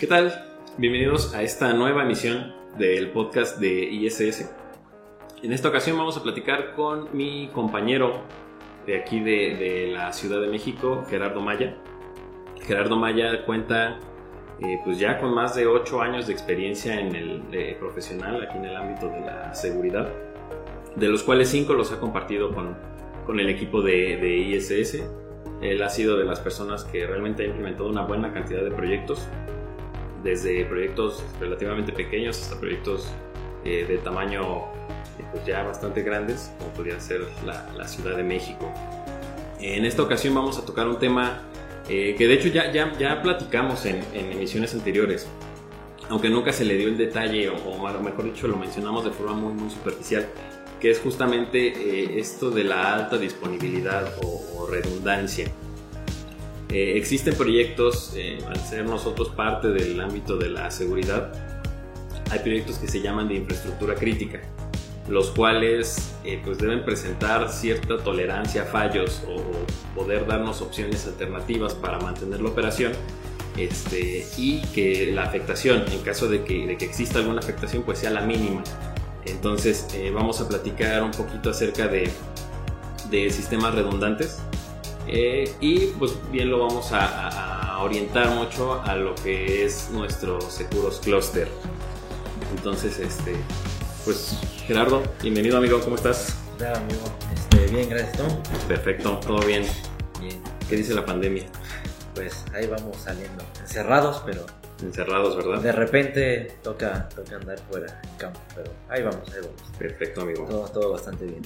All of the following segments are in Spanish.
¿Qué tal? Bienvenidos a esta nueva emisión del podcast de ISS. En esta ocasión vamos a platicar con mi compañero de aquí de, la Ciudad de México, Gerardo Maya. Gerardo Maya cuenta eh, pues ya con más de 8 años de experiencia en el eh, profesional aquí en el ámbito de la seguridad, de los cuales 5 los ha compartido con, con el equipo de, de ISS. Él ha sido de las personas que realmente ha implementado una buena cantidad de proyectos desde proyectos relativamente pequeños hasta proyectos eh, de tamaño eh, pues ya bastante grandes, como podría ser la, Ciudad de México. En esta ocasión vamos a tocar un tema eh, que de hecho ya, ya, ya platicamos en, en, emisiones anteriores, aunque nunca se le dio el detalle, o, o mejor dicho lo mencionamos de forma muy, muy superficial, que es justamente esto de la alta disponibilidad o redundancia. Eh, existen proyectos, eh, al ser nosotros parte del ámbito de la seguridad, hay proyectos que se llaman de infraestructura crítica, los cuales eh, pues deben presentar cierta tolerancia a fallos o, poder darnos opciones alternativas para mantener la operación este, y que la afectación, en caso de que, de que exista alguna afectación, pues sea la mínima. Entonces vamos a platicar un poquito acerca de, de sistemas redundantes eh, y pues bien lo vamos a, orientar mucho a lo que es nuestro Seguros Cluster. Entonces, este, pues Gerardo, bienvenido amigo, ¿cómo estás? Hola amigo, este, bien, gracias, ¿tú? Perfecto, todo bien. Bien. ¿Qué dice la pandemia? Pues ahí vamos saliendo, encerrados, pero... Encerrados, ¿verdad? De repente toca, toca andar fuera en campo, pero ahí vamos, ahí vamos. Perfecto, amigo. Todo, todo bastante bien.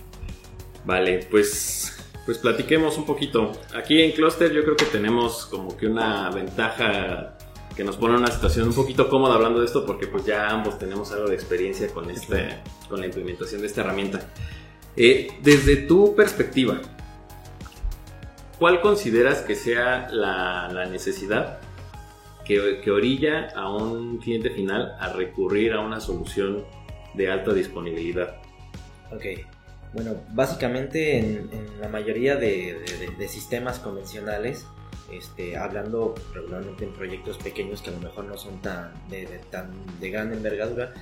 Vale, pues pues platiquemos un poquito. Aquí en Cluster yo creo que tenemos como que una ventaja que nos pone en una situación un poquito cómoda hablando de esto porque pues ya ambos tenemos algo de experiencia con, este, con la implementación de esta herramienta. Eh, desde tu perspectiva, ¿cuál consideras que sea la, necesidad que, que, orilla a un cliente final a recurrir a una solución de alta disponibilidad? Ok, bueno, básicamente en, la mayoría de, sistemas convencionales, este, hablando regularmente en proyectos pequeños que a lo mejor no son tan de, tan de gran envergadura,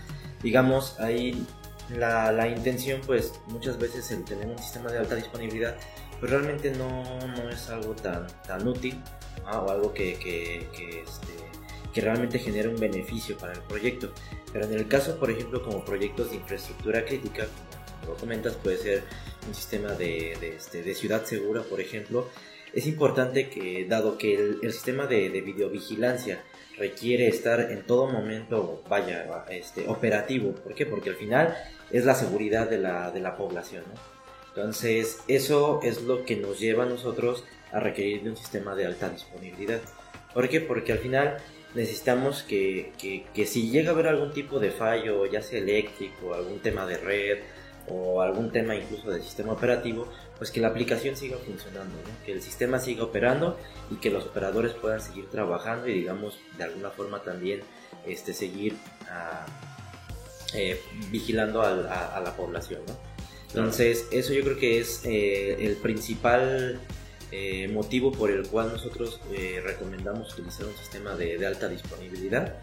digamos, ahí la, intención, pues muchas veces el tener un sistema de alta disponibilidad, pues realmente no, es algo tan, tan útil o algo que, que, que, este, que realmente genere un beneficio para el proyecto. Pero en el caso, por ejemplo, como proyectos de infraestructura crítica, como comentas, puede ser un sistema de, este, de, ciudad segura, por ejemplo. Es importante que, dado que el, sistema de, videovigilancia requiere estar en todo momento, vaya, este, operativo. ¿Por qué? Porque al final es la seguridad de la, de la población, Entonces, eso es lo que nos lleva a nosotros a requerir de un sistema de alta disponibilidad. ¿Por qué? Porque al final necesitamos que, que, que, si llega a haber algún tipo de fallo, ya sea eléctrico, algún tema de red, o algún tema incluso del sistema operativo, pues que la aplicación siga funcionando, que el sistema siga operando y que los operadores puedan seguir trabajando y digamos de alguna forma también este, seguir ah, eh, vigilando a, la población. Entonces eso yo creo que es eh, el principal eh, motivo por el cual nosotros recomendamos utilizar un sistema de, alta disponibilidad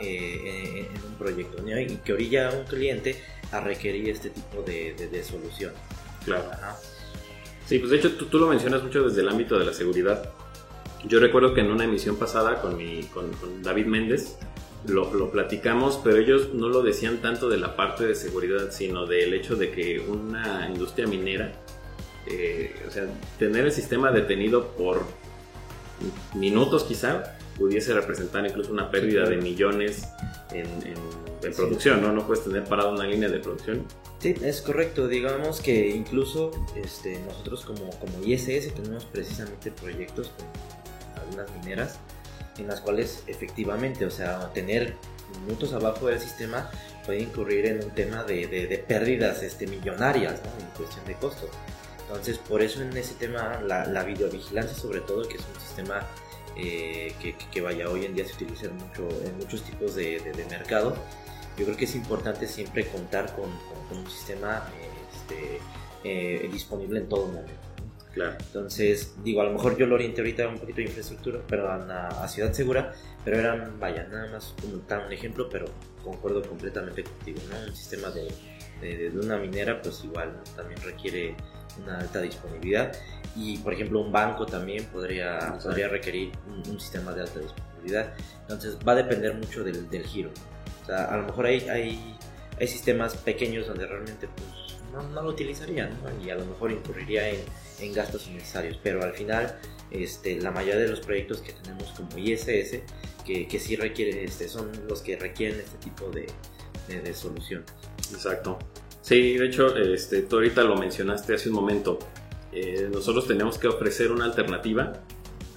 en un proyecto y que orilla a un cliente a requerir este tipo de, de, solución. Claro. Sí, pues de hecho tú, tú, lo mencionas mucho desde el ámbito de la seguridad. Yo recuerdo que en una emisión pasada con, mi, con, David Méndez lo, lo, platicamos, pero ellos no lo decían tanto de la parte de seguridad, sino del hecho de que una industria minera, eh, o sea, tener el sistema detenido por minutos quizá, pudiese representar incluso una pérdida de millones en, en, producción, ¿no? No puedes tener parada una línea de producción. Sí, es correcto. Digamos que incluso este, nosotros como, como ISS tenemos precisamente proyectos con algunas mineras en las cuales efectivamente, o sea, tener minutos abajo del sistema puede incurrir en un tema de, de, pérdidas este, millonarias ¿no? en cuestión de costos. Entonces, por eso en ese tema, la, la videovigilancia sobre todo, que es un sistema eh, que, vaya hoy en día se utiliza mucho, en muchos tipos de, mercado. Yo creo que es importante siempre contar con, un sistema este, eh, disponible en todo momento. Claro. Entonces, digo, a lo mejor yo lo orienté ahorita un poquito de infraestructura, pero a, a Ciudad Segura, pero eran, vaya, nada más como tal un ejemplo, pero concuerdo completamente contigo, ¿no? Un sistema de, de, de una minera, pues igual ¿no? también requiere una alta disponibilidad. Y por ejemplo un banco también podría, podría requerir un, un, sistema de alta disponibilidad. Entonces va a depender mucho del, del giro. O sea a lo mejor hay, hay, hay sistemas pequeños donde realmente pues, no, no, lo utilizarían ¿no? y a lo mejor incurriría en, en, gastos innecesarios. Pero al final este, la mayoría de los proyectos que tenemos como ISS que, que sí requieren este, son los que requieren este tipo de, de, de soluciones. Exacto Sí, de hecho, este, tú ahorita lo mencionaste hace un momento. Eh, nosotros tenemos que ofrecer una alternativa.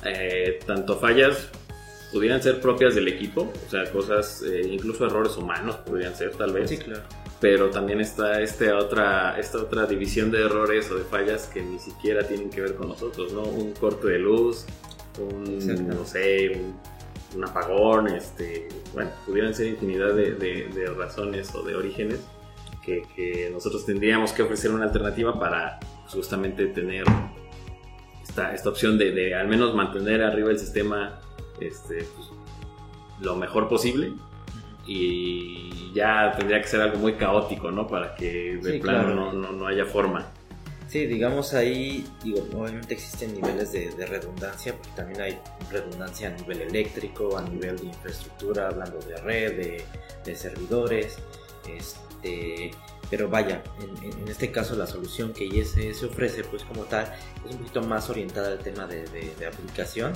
Eh, tanto fallas pudieran ser propias del equipo, o sea, cosas, eh, incluso errores humanos podrían ser tal vez. Sí, claro. Pero también está este otra, esta otra división de errores o de fallas que ni siquiera tienen que ver con nosotros, ¿no? Un corte de luz, un, no sé, un, un, apagón, este, bueno, pudieran ser infinidad de, de, de razones o de orígenes que, que, nosotros tendríamos que ofrecer una alternativa para justamente tener esta, esta opción de, de, al menos mantener arriba el sistema este, pues, lo mejor posible y ya tendría que ser algo muy caótico, ¿no? Para que de Sí, plano claro. no, no, no haya forma. Sí, digamos ahí, digo, obviamente existen niveles de, de, redundancia, porque también hay redundancia a nivel eléctrico, a nivel de infraestructura, hablando de red, de, de servidores, este, pero vaya, en, en, este caso la solución que ISS ofrece, pues como tal, es un poquito más orientada al tema de, de, de aplicación,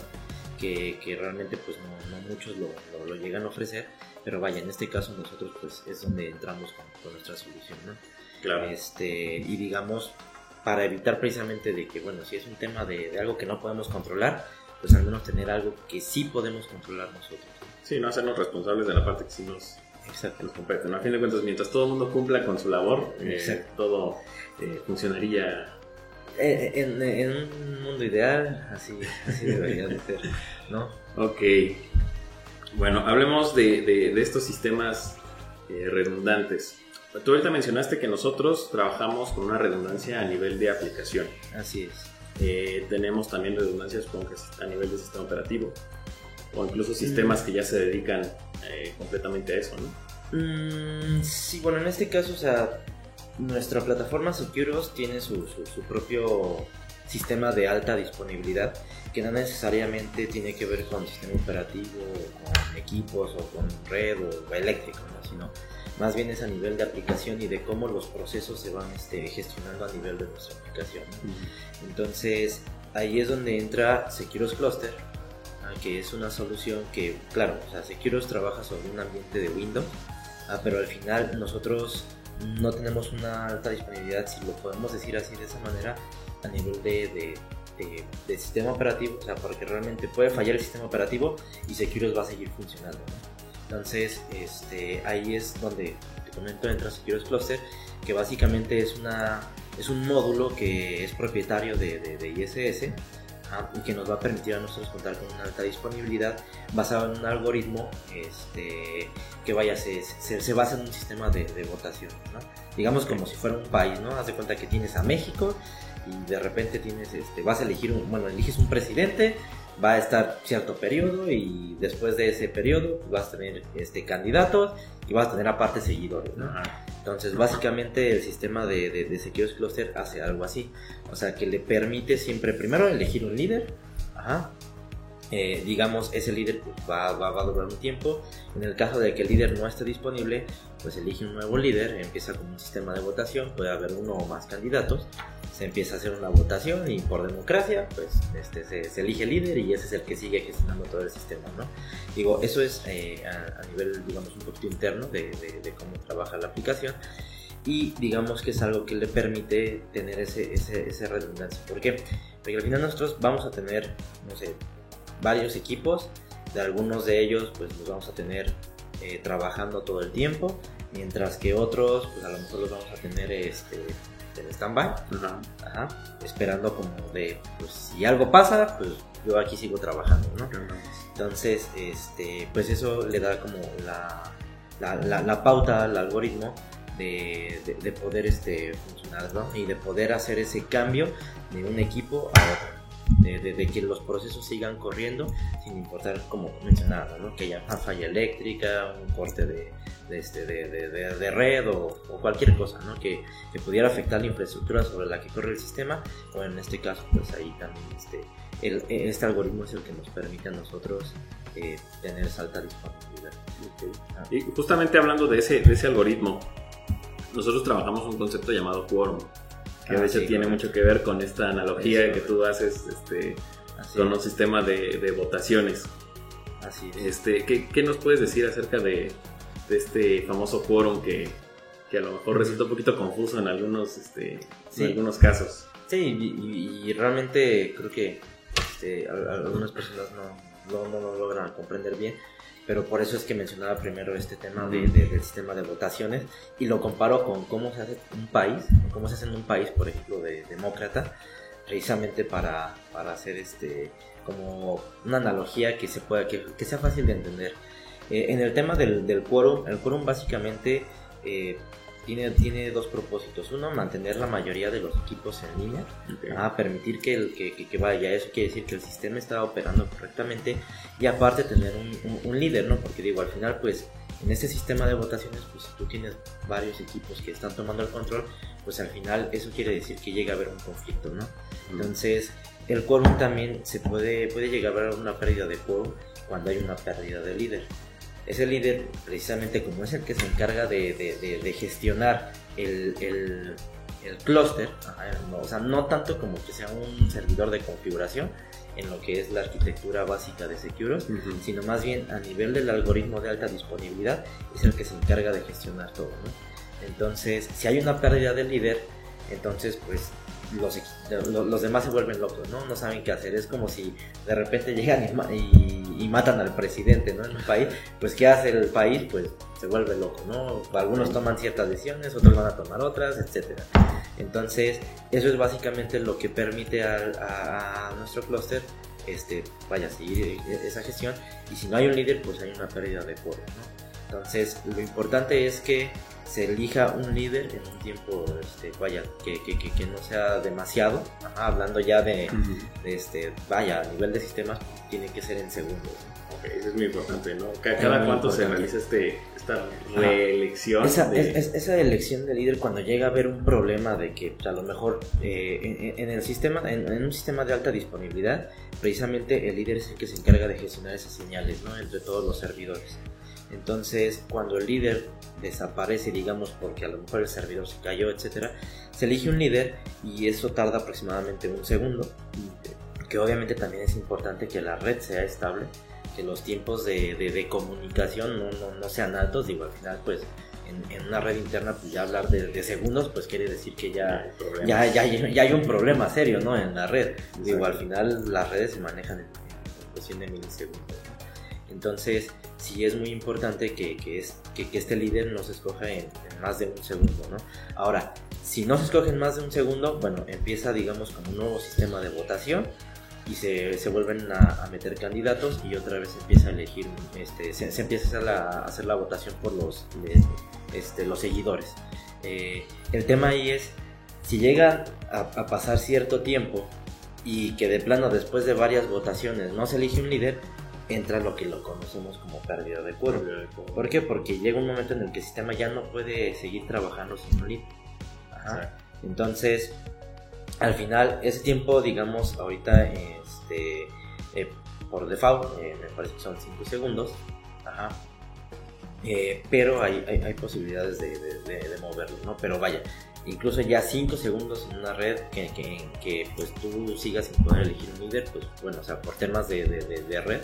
que, que, realmente pues no, no muchos lo, lo, lo, llegan a ofrecer, pero vaya, en este caso nosotros pues es donde entramos con, con nuestra solución, ¿no? Claro. Este, y digamos, para evitar precisamente de que, bueno, si es un tema de, de, algo que no podemos controlar, pues al menos tener algo que sí podemos controlar nosotros. Sí, no hacernos responsables de la parte que sí nos, Exacto. compete. ¿no? A fin de cuentas, mientras todo el mundo cumpla con su labor, eh, todo eh, funcionaría. En, en, en, un mundo ideal, así, así debería de ser, ¿no? Ok. Bueno, hablemos de, de, de estos sistemas eh, redundantes. Tú ahorita mencionaste que nosotros trabajamos con una redundancia a nivel de aplicación. Así es. Eh, tenemos también redundancias a nivel de sistema operativo o incluso sistemas mm. que ya se dedican eh, completamente a eso, ¿no? Mm, sí, bueno, en este caso, o sea, nuestra plataforma Securos tiene su, su, su, propio sistema de alta disponibilidad que no necesariamente tiene que ver con sistema operativo, con equipos o con red o eléctrico, ¿no? sino más bien es a nivel de aplicación y de cómo los procesos se van este, gestionando a nivel de nuestra aplicación. ¿no? Entonces, ahí es donde entra Securos Cluster, que es una solución que, claro, o sea, Securos trabaja sobre un ambiente de Windows, ah, pero al final nosotros no tenemos una alta disponibilidad, si lo podemos decir así de esa manera, a nivel de, de, de, de sistema operativo, o sea, porque realmente puede fallar el sistema operativo y Securos va a seguir funcionando. ¿no? Entonces, este, ahí es donde te comento entra Securos Cluster, que básicamente es, una, es un módulo que es propietario de, de, ISS que nos va a permitir a nosotros contar con una alta disponibilidad basado en un algoritmo este, que vaya, se, se, se, basa en un sistema de, de votación, digamos como si fuera un país, ¿no? Haz de cuenta que tienes a México y de repente tienes, este, vas a elegir, un, bueno, eliges un presidente, va a estar cierto periodo y después de ese periodo pues, vas a tener este, candidatos y vas a tener aparte seguidores, ¿no? Entonces, básicamente el sistema de, de, de Security Cluster hace algo así. O sea, que le permite siempre primero elegir un líder. Ajá. Eh, digamos, ese líder pues, va, va, va, a durar un tiempo. En el caso de que el líder no esté disponible, pues elige un nuevo líder, empieza con un sistema de votación, puede haber uno o más candidatos, se empieza a hacer una votación y por democracia, pues este, se, se, elige el líder y ese es el que sigue gestionando todo el sistema, ¿no? Digo, eso es eh, a, a, nivel, digamos, un poquito interno de, de, de, cómo trabaja la aplicación y digamos que es algo que le permite tener ese, ese, ese redundancia. ¿Por qué? Porque al final nosotros vamos a tener, no sé, varios equipos, de algunos de ellos pues los vamos a tener eh, trabajando todo el tiempo, mientras que otros pues a lo mejor los vamos a tener este, en stand-by, esperando como de, pues si algo pasa, pues yo aquí sigo trabajando, ¿no? Entonces, este, pues eso le da como la, la, la, la pauta al algoritmo de, de, poder este, funcionar ¿no? y de poder hacer ese cambio de un equipo a otro. De, de, que los procesos sigan corriendo sin importar, como mencionaba, ¿no? que haya una falla eléctrica, un corte de, este, de, red o, cualquier cosa ¿no? que, que, pudiera afectar la infraestructura sobre la que corre el sistema, o en este caso, pues ahí también este, el, este algoritmo es el que nos permite a nosotros eh, tener esa alta disponibilidad. Y justamente hablando de ese, de ese algoritmo, nosotros trabajamos un concepto llamado quórum, que a veces tiene mucho que ver con esta analogía que tú haces este, con un sistema de, de, votaciones. Así Este, ¿qué, ¿qué, nos puedes decir acerca de, de este famoso quórum que, que, a lo mejor resulta un poquito confuso en algunos, este, en algunos casos? Sí, y, realmente creo que este, algunas personas no, no, no, lo logran comprender bien pero por eso es que mencionaba primero este tema de, del sistema de votaciones y lo comparo con cómo se hace un país, cómo se hace en un país, por ejemplo, de demócrata, precisamente para, para hacer este como una analogía que se pueda que, que sea fácil de entender. Eh, en el tema del, del quórum, el quórum básicamente eh, tiene, tiene dos propósitos. Uno, mantener la mayoría de los equipos en línea, a permitir que, el, que, que, vaya. Eso quiere decir que el sistema está operando correctamente y aparte tener un, un, líder, ¿no? Porque digo, al final, pues en este sistema de votaciones, pues si tú tienes varios equipos que están tomando el control, pues al final eso quiere decir que llega a haber un conflicto, ¿no? Entonces, el quórum también se puede, puede llegar a haber una pérdida de quórum cuando hay una pérdida de líder ese líder, precisamente como es el que se encarga de, gestionar el, el, clúster, o sea, no tanto como que sea un servidor de configuración en lo que es la arquitectura básica de Securos, sino más bien a nivel del algoritmo de alta disponibilidad es el que se encarga de gestionar todo. Entonces, si hay una pérdida del líder, entonces pues los, los, demás se vuelven locos, ¿no? No saben qué hacer. Es como si de repente llegan y, matan al presidente, ¿no? En un país, pues ¿qué hace el país? Pues se vuelve loco, ¿no? Algunos toman ciertas decisiones, otros van a tomar otras, etc. Entonces, eso es básicamente lo que permite a, nuestro clúster este, vaya a seguir esa gestión. Y si no hay un líder, pues hay una pérdida de poder, ¿no? Entonces, lo importante es que se elija un líder en un tiempo, este, vaya, que, que, que, no sea demasiado, hablando ya de, este, vaya, a nivel de sistemas, tiene que ser en segundos. eso es muy importante, ¿no? Cada, cuánto se realiza este, esta reelección. Esa, esa elección de líder cuando llega a haber un problema de que pues, a lo mejor eh, en, el sistema, en, en, un sistema de alta disponibilidad, precisamente el líder es el que se encarga de gestionar esas señales, ¿no? Entre todos los servidores. Entonces, cuando el líder desaparece, digamos, porque a lo mejor el servidor se cayó, etcétera, se elige un líder y eso tarda aproximadamente un segundo. Que obviamente también es importante que la red sea estable, que los tiempos de, comunicación no, sean altos. Digo, al final, pues en, una red interna, pues ya hablar de, segundos, pues quiere decir que ya, ya, ya, ya, hay un problema serio, ¿no? En la red. Digo, al final las redes se manejan en, cuestión de milisegundos. Entonces, sí es muy importante que, que, es, que, este líder no se escoja en, más de un segundo, ¿no? Ahora, si no se escoge en más de un segundo, bueno, empieza, digamos, como un nuevo sistema de votación y se, se vuelven a, meter candidatos y otra vez se empieza a elegir, este, se, empieza a hacer, la, a hacer la votación por los, este, los seguidores. Eh, el tema ahí es, si llega a, a pasar cierto tiempo y que de plano después de varias votaciones no se elige un líder, entra lo que lo conocemos como pérdida de cuerpo. ¿Por qué? Porque llega un momento en el que el sistema ya no puede seguir trabajando sin un Entonces, al final, ese tiempo, digamos, ahorita, este, eh, por default, eh, me parece que son 5 segundos. Ajá. Eh, pero hay, hay, posibilidades de, de, moverlo, ¿no? Pero vaya, incluso ya 5 segundos en una red que, que, que, pues tú sigas sin poder elegir un líder, pues bueno, o sea, por temas de, red,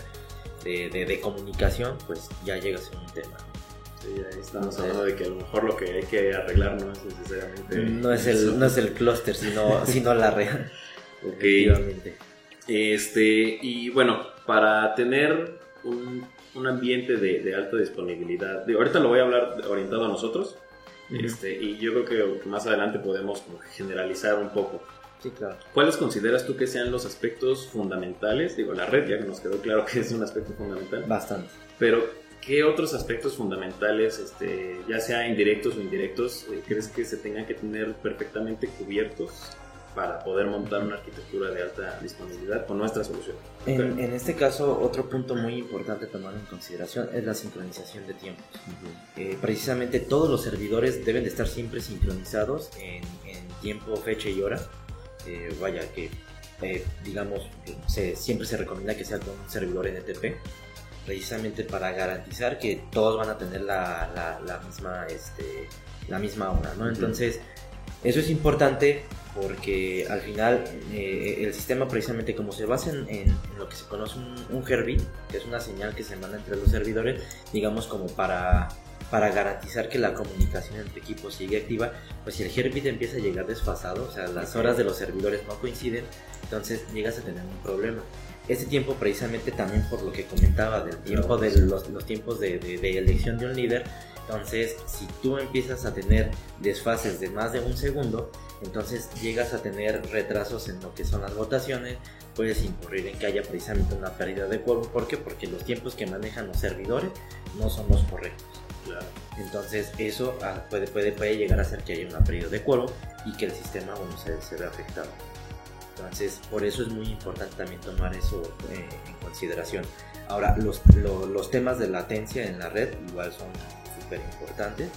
de, comunicación, pues ya llega a ser un tema. Sí, ahí estamos hablando de que a lo mejor lo que hay que arreglar no es necesariamente. No es el, no es el clúster, sino, sino la red. Ok. Este, y bueno, para tener un, un ambiente de, de, alta disponibilidad, de, ahorita lo voy a hablar orientado a nosotros, este, y yo creo que más adelante podemos generalizar un poco. ¿Cuáles consideras tú que sean los aspectos fundamentales? Digo, la red ya que nos quedó claro que es un aspecto fundamental. Bastante. Pero, ¿qué otros aspectos fundamentales, este, ya sea indirectos o indirectos, eh, crees que se tengan que tener perfectamente cubiertos para poder montar una arquitectura de alta disponibilidad con nuestra solución? En, en este caso, otro punto muy importante a tomar en consideración es la sincronización de tiempos. Eh, precisamente todos los servidores deben de estar siempre sincronizados en, en tiempo, fecha y hora. Eh, vaya que, eh, digamos, se- siempre se recomienda que sea con un servidor NTP, precisamente para garantizar que todos van a tener la, la- la misma, este, la misma hora, ¿no? Entonces, eso es importante porque al final eh, el sistema precisamente como se basa en, lo que se conoce un, un Herbit, que es una señal que se manda entre los servidores, digamos como para, para garantizar que la comunicación entre equipos sigue activa, pues si el Herbit empieza a llegar desfasado, o sea, las horas de los servidores no coinciden, entonces llegas a tener un problema. Ese tiempo precisamente también por lo que comentaba del tiempo de los, los tiempos de, de- de elección de un líder, entonces si tú empiezas a tener desfases de más de un segundo, entonces llegas a tener retrasos en lo que son las votaciones, puedes incurrir en que haya precisamente una pérdida de quórum. ¿Por qué? Porque los tiempos que manejan los servidores no son los correctos. Entonces eso ah, puede, puede, puede llegar a hacer que haya una pérdida de quórum y que el sistema bueno, se, se vea afectado. Entonces por eso es muy importante también tomar eso eh, en consideración. Ahora, los, lo- los temas de latencia en la red igual son súper importantes.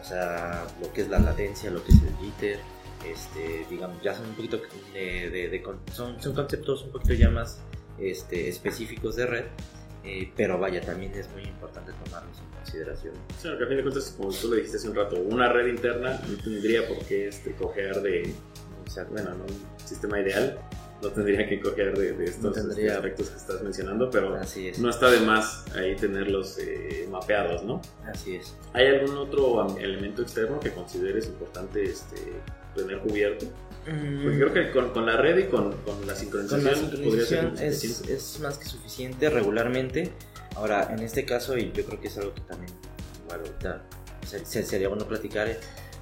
O sea, lo que es la latencia, lo que es el jitter, este, digamos, ya son un poquito de, de- son, son conceptos un poquito ya más este, específicos de red, eh, pero vaya, también es muy importante tomarlos en consideración. Sí, porque a fin de cuentas, como tú lo dijiste hace un rato, una red interna no tendría por qué este, cojear de, o sea, bueno, no un sistema ideal, no tendría que cojear de, de estos No este, aspectos que estás mencionando, pero Así es, no está de más ahí tenerlos eh, mapeados, ¿no? así es. ¿Hay algún otro elemento externo que consideres importante este, tener cubierto? Porque creo que con, con la red y con, con la sincronización, Con la podría ser sincronización es, es más que suficiente regularmente. Ahora, en este caso, y yo creo que es algo que también, igual ahorita se- se- sería bueno platicar,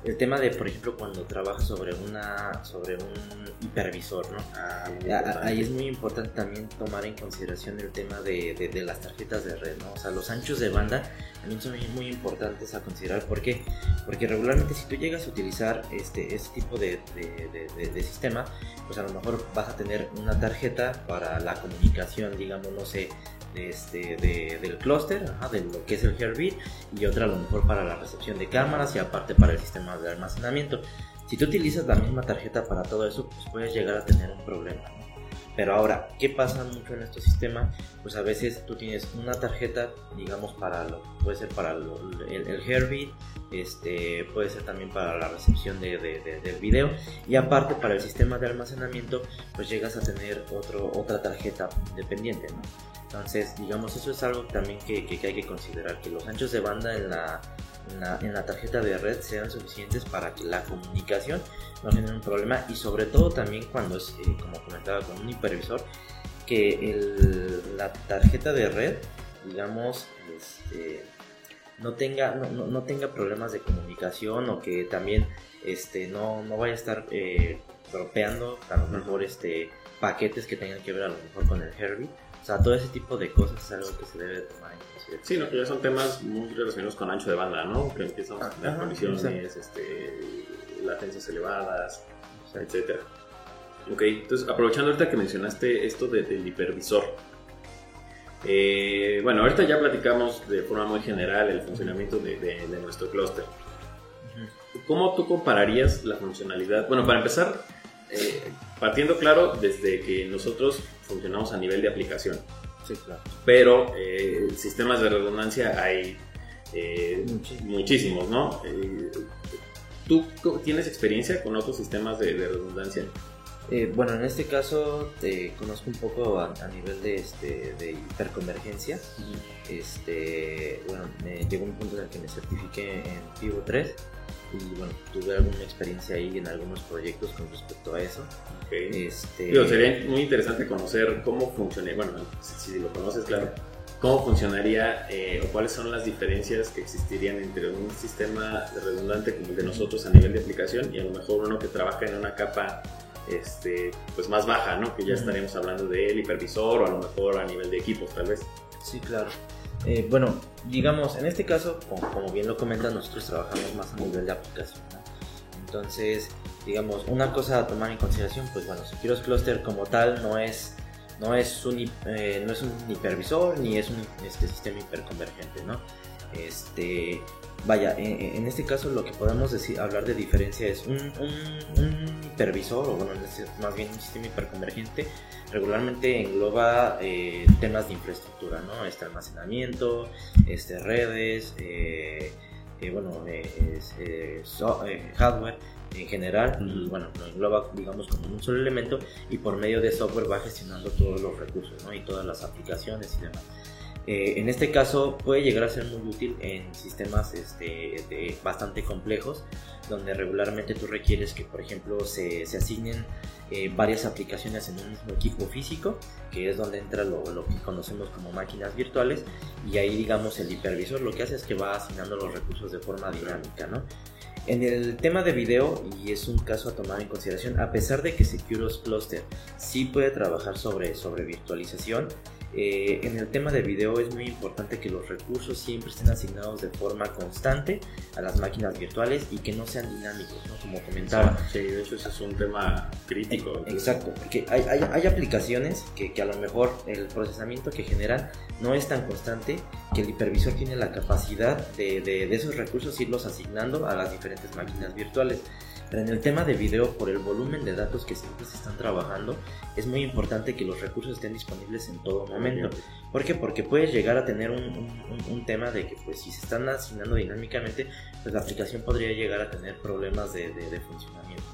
el tema de, por ejemplo, cuando trabajas sobre, una, sobre un hipervisor, ¿no? Ah, A-. Ahí es muy importante también tomar en consideración el tema de, de- de las tarjetas de red, ¿no? O sea, los anchos de banda también son muy, importantes a considerar. ¿Por qué? Porque regularmente si tú llegas a utilizar este, este tipo de, de- sistema, pues a lo mejor vas a tener una tarjeta para la comunicación, digamos, no sé, este, de- del clúster, de lo que es el Herbit, y otra a lo mejor para la recepción de cámaras y aparte para el sistema de almacenamiento. Si tú utilizas la misma tarjeta para todo eso, pues puedes llegar a tener un problema. ¿no? Pero ahora, ¿qué pasa mucho en estos sistemas? Pues a veces tú tienes una tarjeta, digamos, para lo, puede ser para lo- el, el este, puede ser también para la recepción de, de- de- del video, y aparte para el sistema de almacenamiento, pues llegas a tener otro, otra tarjeta dependiente, ¿no? Entonces, digamos, eso es algo también que, que- que hay que considerar, que los anchos de banda en la, en la, en la tarjeta de red sean suficientes para que la comunicación no genere un problema y sobre todo también cuando es, eh, como comentaba, con un hipervisor, que el- la tarjeta de red, digamos, este, no tenga, no, no- no tenga problemas de comunicación o que también este, no, no vaya a estar eh, dropeando a lo mejor este, paquetes que tengan que ver a lo mejor con el Herbie. O sea, todo ese tipo de cosas es algo que se debe tomar en consideración. Sí, no, que ya son temas muy relacionados con ancho de banda, ¿no? Que empiezan a tener Ajá, colisiones, este, latencias elevadas, etcétera. Ok, entonces aprovechando ahorita que mencionaste esto de- del hipervisor. eh, bueno, ahorita ya platicamos de forma muy general el funcionamiento de, de- de nuestro clúster. ¿Cómo tú compararías la funcionalidad? Bueno, para empezar, eh, partiendo claro desde que nosotros funcionamos a nivel de aplicación, Sí, claro. pero eh, sistemas de redundancia hay eh, Muchísimos. ¿no? Eh, ¿Tú tienes experiencia con otros sistemas de, de redundancia? Eh, bueno, en este caso te conozco un poco a, a nivel de, este, de hiperconvergencia. Este, bueno, me llegó un punto en el que me certifiqué en Pivo 3 y bueno, tuve alguna experiencia ahí en algunos proyectos con respecto a eso. Ok. Este, Digo, sería muy interesante conocer cómo funciona, bueno, si, si lo conoces, claro, cómo funcionaría eh, o cuáles son las diferencias que existirían entre un sistema redundante como el de nosotros a nivel de aplicación y a lo mejor uno que trabaja en una capa este, pues más baja, ¿no? Que ya estaríamos hablando del hipervisor o a lo mejor a nivel de equipos, tal vez. Sí, claro. Eh, bueno, digamos, en este caso, como, bien lo comentan, nosotros trabajamos más a nivel de aplicación. Entonces, digamos, una cosa a tomar en consideración, pues bueno, Securus Cluster como tal no es, no es, un, eh, no es un hipervisor ni es un este, sistema hiperconvergente, ¿no? Este, vaya, en, este caso lo que podemos decir, hablar de diferencia es un, hipervisor, o bueno, este, más bien un sistema hiperconvergente, regularmente engloba eh, temas de infraestructura, ¿no? Este almacenamiento, este, redes, eh, eh, bueno, hardware en general, y bueno, lo engloba, digamos, como un solo elemento, y por medio de software va gestionando todos los recursos, ¿no? Y todas las aplicaciones y demás. Eh, en este caso puede llegar a ser muy útil en sistemas este, bastante complejos, donde regularmente tú requieres que, por ejemplo, se, asignen eh, varias aplicaciones en un mismo equipo físico, que es donde entra lo, que conocemos como máquinas virtuales, y ahí, digamos, el hipervisor lo que hace es que va asignando los recursos de forma dinámica, ¿no? En el tema de video, y es un caso a tomar en consideración, a pesar de que Securus Cluster sí puede trabajar sobre, sobre virtualización, eh, en el tema de video es muy importante que los recursos siempre estén asignados de forma constante a las máquinas virtuales y que no sean dinámicos, ¿no? como comentaba. Sí, eso es un tema crítico. Exacto, porque hay, hay, hay aplicaciones que, que, a lo mejor el procesamiento que generan no es tan constante que el hipervisor tiene la capacidad de, de, de esos recursos irlos asignando a las diferentes máquinas virtuales. Pero en el tema de video, por el volumen de datos que siempre se están trabajando, es muy importante que los recursos estén disponibles en todo momento. ¿Por qué? Porque puedes llegar a tener un, tema de que pues si se están asignando dinámicamente, pues la aplicación podría llegar a tener problemas de, funcionamiento.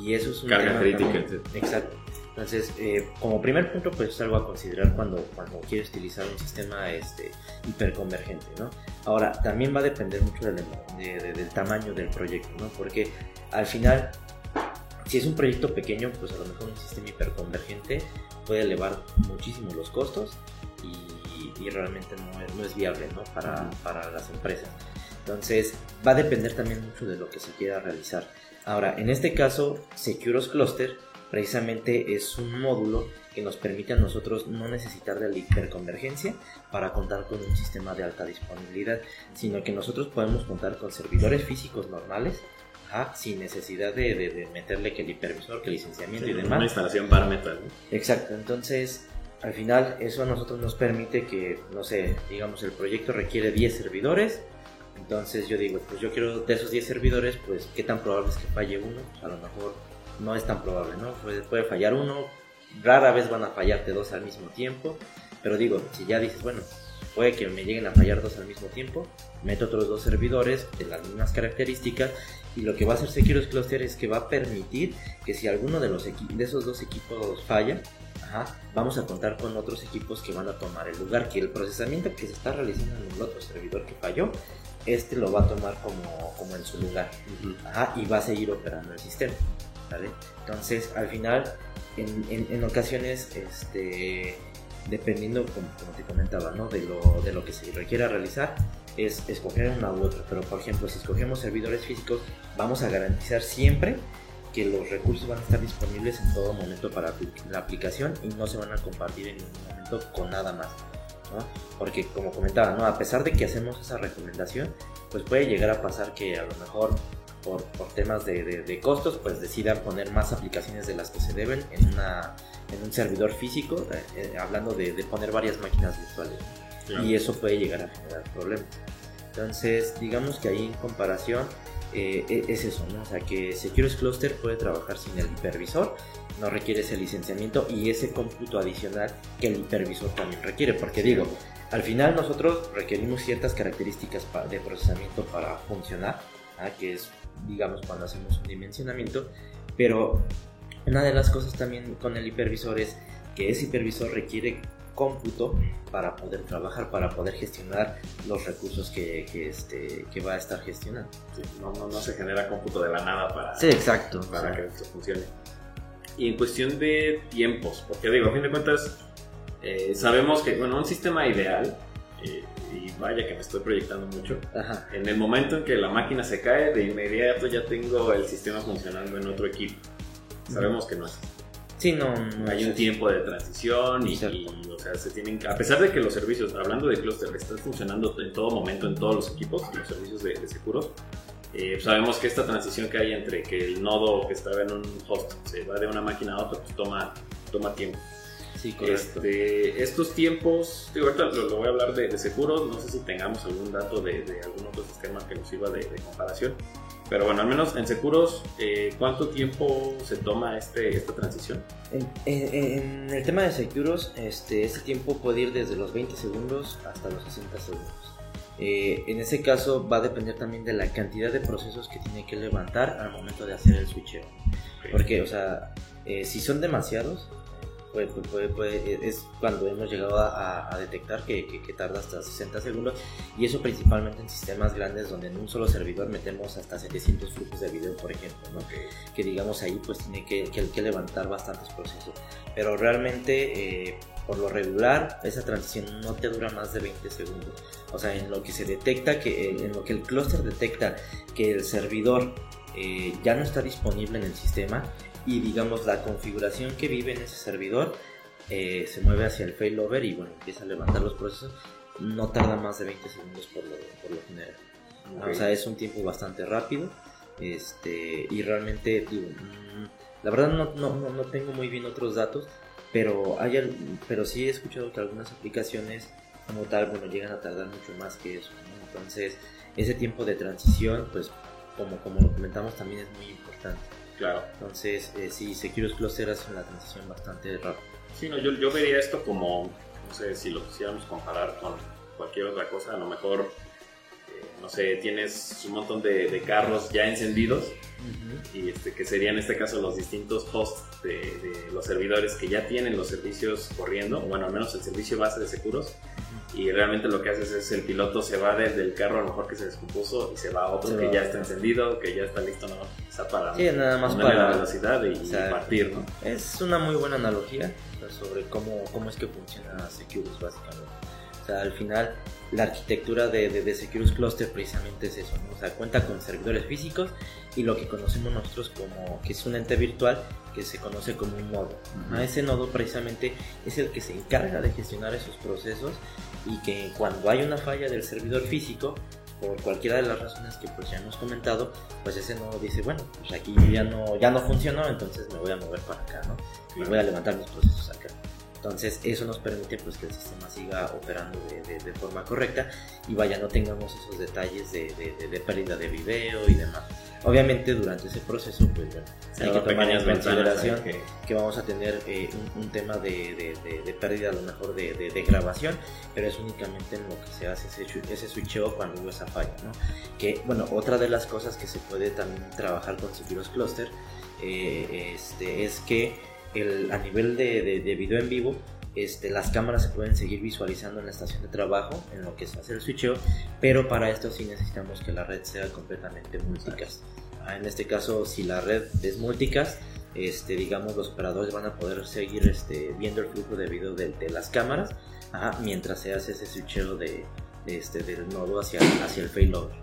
Y eso es un Carga crítica. Exacto. Entonces, eh, como primer punto, pues es algo a considerar cuando, cuando quieres utilizar un sistema este, hiperconvergente, ¿no? Ahora, también va a depender mucho del, del tamaño del proyecto, ¿no? Porque al final, si es un proyecto pequeño, pues a lo mejor un sistema hiperconvergente puede elevar muchísimo los costos y, realmente no es, viable, ¿no? Para, para las empresas. Entonces, va a depender también mucho de lo que se quiera realizar. Ahora, en este caso, Securus Cluster precisamente es un módulo que nos permite a nosotros no necesitar de la hiperconvergencia para contar con un sistema de alta disponibilidad, sino que nosotros podemos contar con servidores físicos normales sin necesidad de, meterle que el hipervisor, que el licenciamiento y demás. Una instalación bar metal. Exacto, entonces al final eso a nosotros nos permite que, no sé, digamos el proyecto requiere 10 servidores, entonces yo digo, pues yo quiero de esos 10 servidores, pues qué tan probable es que falle uno, a lo mejor no es tan probable, ¿no? Puede, fallar uno, rara vez van a fallarte dos al mismo tiempo, pero digo, si ya dices, bueno, puede que me lleguen a fallar dos al mismo tiempo, meto otros dos servidores de las mismas características y lo que va a hacer Securus Cluster es que va a permitir que si alguno de, los de esos dos equipos falla, vamos a contar con otros equipos que van a tomar el lugar, que el procesamiento que se está realizando en el otro servidor que falló, este lo va a tomar como, como en su lugar y va a seguir operando el sistema. Entonces, al final, en, ocasiones, este, dependiendo, como, te comentaba, ¿no? de, lo, de lo que se requiera realizar, es escoger una u otra. Pero, por ejemplo, si escogemos servidores físicos, vamos a garantizar siempre que los recursos van a estar disponibles en todo momento para la aplicación y no se van a compartir en ningún momento con nada más. Porque como comentaba, ¿no? a pesar de que hacemos esa recomendación, pues puede llegar a pasar que a lo mejor por, por temas de, de, costos, pues decidan poner más aplicaciones de las que se deben en, una, en un servidor físico, eh, eh, hablando de, de, poner varias máquinas virtuales. Y eso puede llegar a generar problemas. Entonces, digamos que ahí en comparación eh, e, es eso, ¿no? O sea, que Securus Cluster puede trabajar sin el hipervisor, no requiere ese licenciamiento y ese cómputo adicional que el hipervisor también requiere, porque digo, al final nosotros requerimos ciertas características de procesamiento para funcionar, ¿ah? que es digamos, cuando hacemos un dimensionamiento, pero una de las cosas también con el hipervisor es que ese hipervisor requiere cómputo para poder trabajar, para poder gestionar los recursos que, que, este, que va a estar gestionando. no, no, no, se genera cómputo de la nada para, sí, exacto, para que esto funcione. Y en cuestión de tiempos, porque digo, a fin de cuentas, eh, sabemos que, bueno, un sistema ideal eh, y vaya que me estoy proyectando mucho. En el momento en que la máquina se cae, de inmediato ya tengo el sistema funcionando en otro equipo. Sabemos que no es. Sí, no, no hay un tiempo de transición y, y, o sea, se tienen, a pesar de que los servicios, hablando de clúster, están funcionando en todo momento en todos los equipos, los servicios de, de seguros, eh, sabemos que esta transición que hay entre que el nodo que estaba en un host se va de una máquina a otra, pues toma, toma tiempo. Sí, correcto. Este, estos tiempos, digo, ahorita lo, lo voy a hablar de, de seguros, no sé si tengamos algún dato de, de algún otro sistema que nos sirva de, de comparación, pero bueno, al menos en seguros, eh, ¿cuánto tiempo se toma este, esta transición? En, en- en el tema de Securos, este, ese tiempo puede ir desde los 20 segundos hasta los 60 segundos. Eh, en ese caso va a depender también de la cantidad de procesos que tiene que levantar al momento de hacer el switcheo. Porque, o sea, eh, si son demasiados, puede- puede- puede- es cuando hemos llegado a, a- detectar que, que- que tarda hasta 60 segundos. Y eso principalmente en sistemas grandes donde en un solo servidor metemos hasta 700 flujos de video, por ejemplo, ¿no? que digamos ahí pues tiene que, que- que levantar bastantes procesos. Pero realmente, eh, por lo regular, esa transición no te dura más de 20 segundos. O sea, en lo que se detecta, que, eh, en lo que el clúster detecta que el servidor eh, ya no está disponible en el sistema y digamos la configuración que vive en ese servidor eh, se mueve hacia el failover y bueno, empieza a levantar los procesos, no tarda más de 20 segundos por lo, por lo general. O sea, es un tiempo bastante rápido. Este, y realmente, digo, mm, la verdad no, no, no, no tengo muy bien otros datos, pero, hay, pero sí he escuchado que algunas aplicaciones como tal, bueno, llegan a tardar mucho más que eso. ¿no? Entonces, ese tiempo de transición, pues, como, como lo comentamos, también es muy importante. Claro. Entonces, eh, sí, Securus Cluster hace una transición bastante rápida. Sí, no, yo, yo vería esto como, no sé, si lo quisiéramos comparar con cualquier otra cosa, a lo mejor, eh, no sé, tienes un montón de, de carros ya encendidos y este, que serían en este caso los distintos hosts de, de los servidores que ya tienen los servicios corriendo, bueno, al menos el servicio base de seguros, y realmente lo que haces es el piloto se va desde el carro a lo mejor que se descompuso y se va a otro Se que va. ya está encendido, que ya está listo, no, quizá para Sí, nada más para- la velocidad y, y Exacto. partir, ¿no? Es una muy buena analogía o sea, sobre cómo, cómo es que funciona Securus básicamente. O sea, al final la arquitectura de, de, de Securus Cluster precisamente es eso, ¿no? O sea, cuenta con servidores físicos y lo que conocemos nosotros como que es un ente virtual que se conoce como un nodo. A ese nodo precisamente es el que se encarga de gestionar esos procesos y que cuando hay una falla del servidor físico, por cualquiera de las razones que pues ya hemos comentado, pues ese nodo dice, bueno, pues aquí ya no, ya no funcionó, entonces me voy a mover para acá, ¿no? Y voy a levantar mis procesos acá. Entonces eso nos permite pues que el sistema siga operando de, de- de forma correcta y vaya, no tengamos esos detalles de, de- pérdida de video y demás. Obviamente durante ese proceso pues bueno, hay que tomar en consideración que- que vamos a tener eh, un, un tema de, de- de- de pérdida a lo mejor de, grabación, pero es únicamente en lo que se hace ese, ese switcheo cuando hubo esa falla, ¿no? Que, bueno, otra de las cosas que se puede también trabajar con Securus Cluster eh, este, es que el, a nivel de, de- de video en vivo, este, las cámaras se pueden seguir visualizando en la estación de trabajo, en lo que se hace el switcheo, pero para esto sí necesitamos que la red sea completamente multicast. Ah, en este caso, si la red es multicast, este, digamos, los operadores van a poder seguir este, viendo el flujo de video de, de las cámaras ajá, mientras se hace ese switcheo de, de este, del nodo hacia, hacia el failover.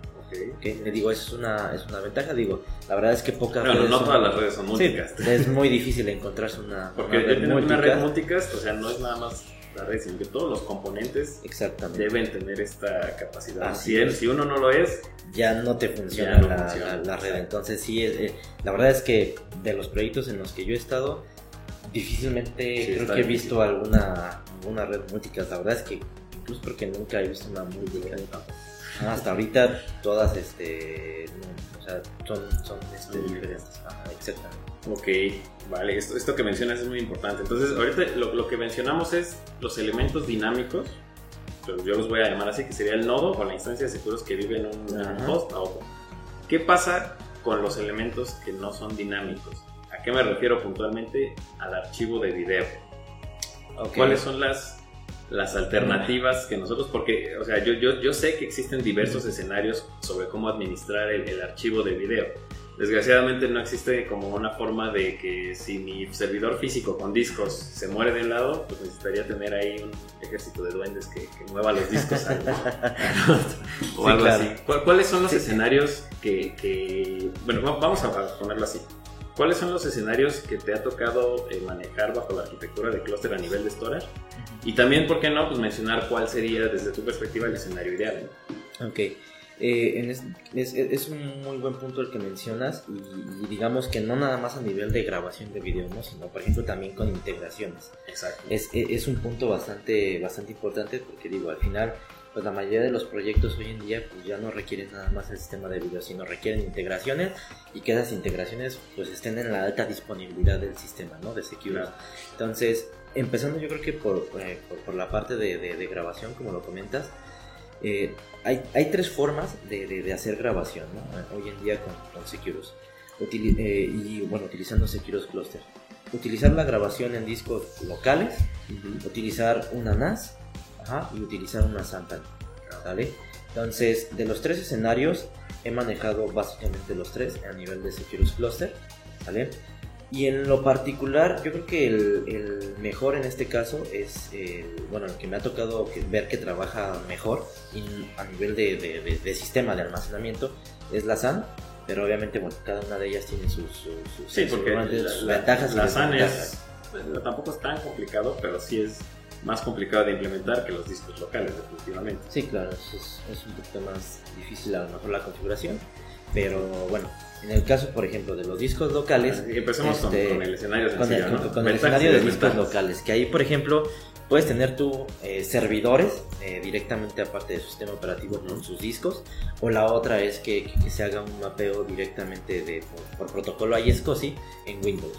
¿Ok? Le digo, eso es una, es una ventaja. Digo, la verdad es que pocas Bueno, redes no todas las redes son Sí, multicast. es muy difícil encontrarse una, Porque una red tener una red multicast. multicast, o sea, no es nada más la red, sino que todos los componentes Exactamente. deben tener esta capacidad. Así Si, él- si uno no lo es, ya no te funciona, no la, funciona, la- la red. Entonces sí, es- eh, la verdad es que de los proyectos en los que yo he estado, difícilmente Sí, creo que he visto alguna, alguna red multicast. La verdad es que incluso creo que nunca he visto una multicast. Hasta ahorita todas este, o sea, son, son este, diferentes. Ajá, exactamente. ok, vale, esto, esto que mencionas es muy importante. Entonces, ahorita lo, lo que mencionamos es los elementos dinámicos, yo los voy a llamar así, que sería el nodo o la instancia de seguros que vive en un, en un host a otro. ¿Qué pasa con los elementos que no son dinámicos? ¿A qué me refiero puntualmente? Al archivo de video. Ok. ¿Cuáles son las, las alternativas que nosotros, porque, o sea, yo, yo, yo sé que existen diversos escenarios sobre cómo administrar el, el archivo de video. Desgraciadamente no existe como una forma de que si mi servidor físico con discos se muere de un lado, pues necesitaría tener ahí un ejército de duendes que, que mueva los discos al- o Sí, algo claro. así. ¿Cu- ¿Cuáles son los Sí. escenarios que, que- bueno, va- vamos a ponerlo así? ¿Cuáles son los escenarios que te ha tocado eh, manejar bajo la arquitectura de clúster a nivel de storage? Y también, ¿por qué no? Pues mencionar cuál sería desde tu perspectiva el escenario ideal. Ok. Eh, es, un muy buen punto el que mencionas y, digamos que no nada más a nivel de grabación de video, ¿no? sino por ejemplo también con integraciones. Exacto. Es, es un punto bastante, bastante importante porque digo, al final pues la mayoría de los proyectos hoy en día pues ya no requieren nada más el sistema de video, sino requieren integraciones y que esas integraciones pues estén en la alta disponibilidad del sistema, ¿no? De security. Entonces, empezando yo creo que por, eh, por, la parte de, de, grabación, como lo comentas, eh, hay, hay, tres formas de, de, hacer grabación, ¿no? Hoy en día con, con Securus. Eh, y bueno, utilizando Securus Cluster. Utilizar la grabación en discos locales, utilizar una NAS y utilizar una Santa. ¿Vale? Entonces, de los tres escenarios, he manejado básicamente los tres a nivel de Securus Cluster. ¿Vale? Y en lo particular, yo creo que el, mejor en este caso es, bueno, el que me ha tocado ver que trabaja mejor a nivel de, sistema de almacenamiento es la SAN, pero obviamente, bueno, cada una de ellas tiene sus, sus, sí, porque ventajas. La, SAN es, tampoco es tan complicado, pero sí es más complicado de implementar que los discos locales, definitivamente. Sí, claro, es, es un poquito más difícil a lo mejor la configuración, pero bueno, en el caso, por ejemplo, de los discos locales. empecemos con, este, el escenario sencillo, con, el, escenario de discos locales, que ahí, por ejemplo, puedes tener tú eh, servidores eh, directamente aparte de su sistema operativo con sus discos, o la otra es que, se haga un mapeo directamente de, por, protocolo iSCSI en Windows.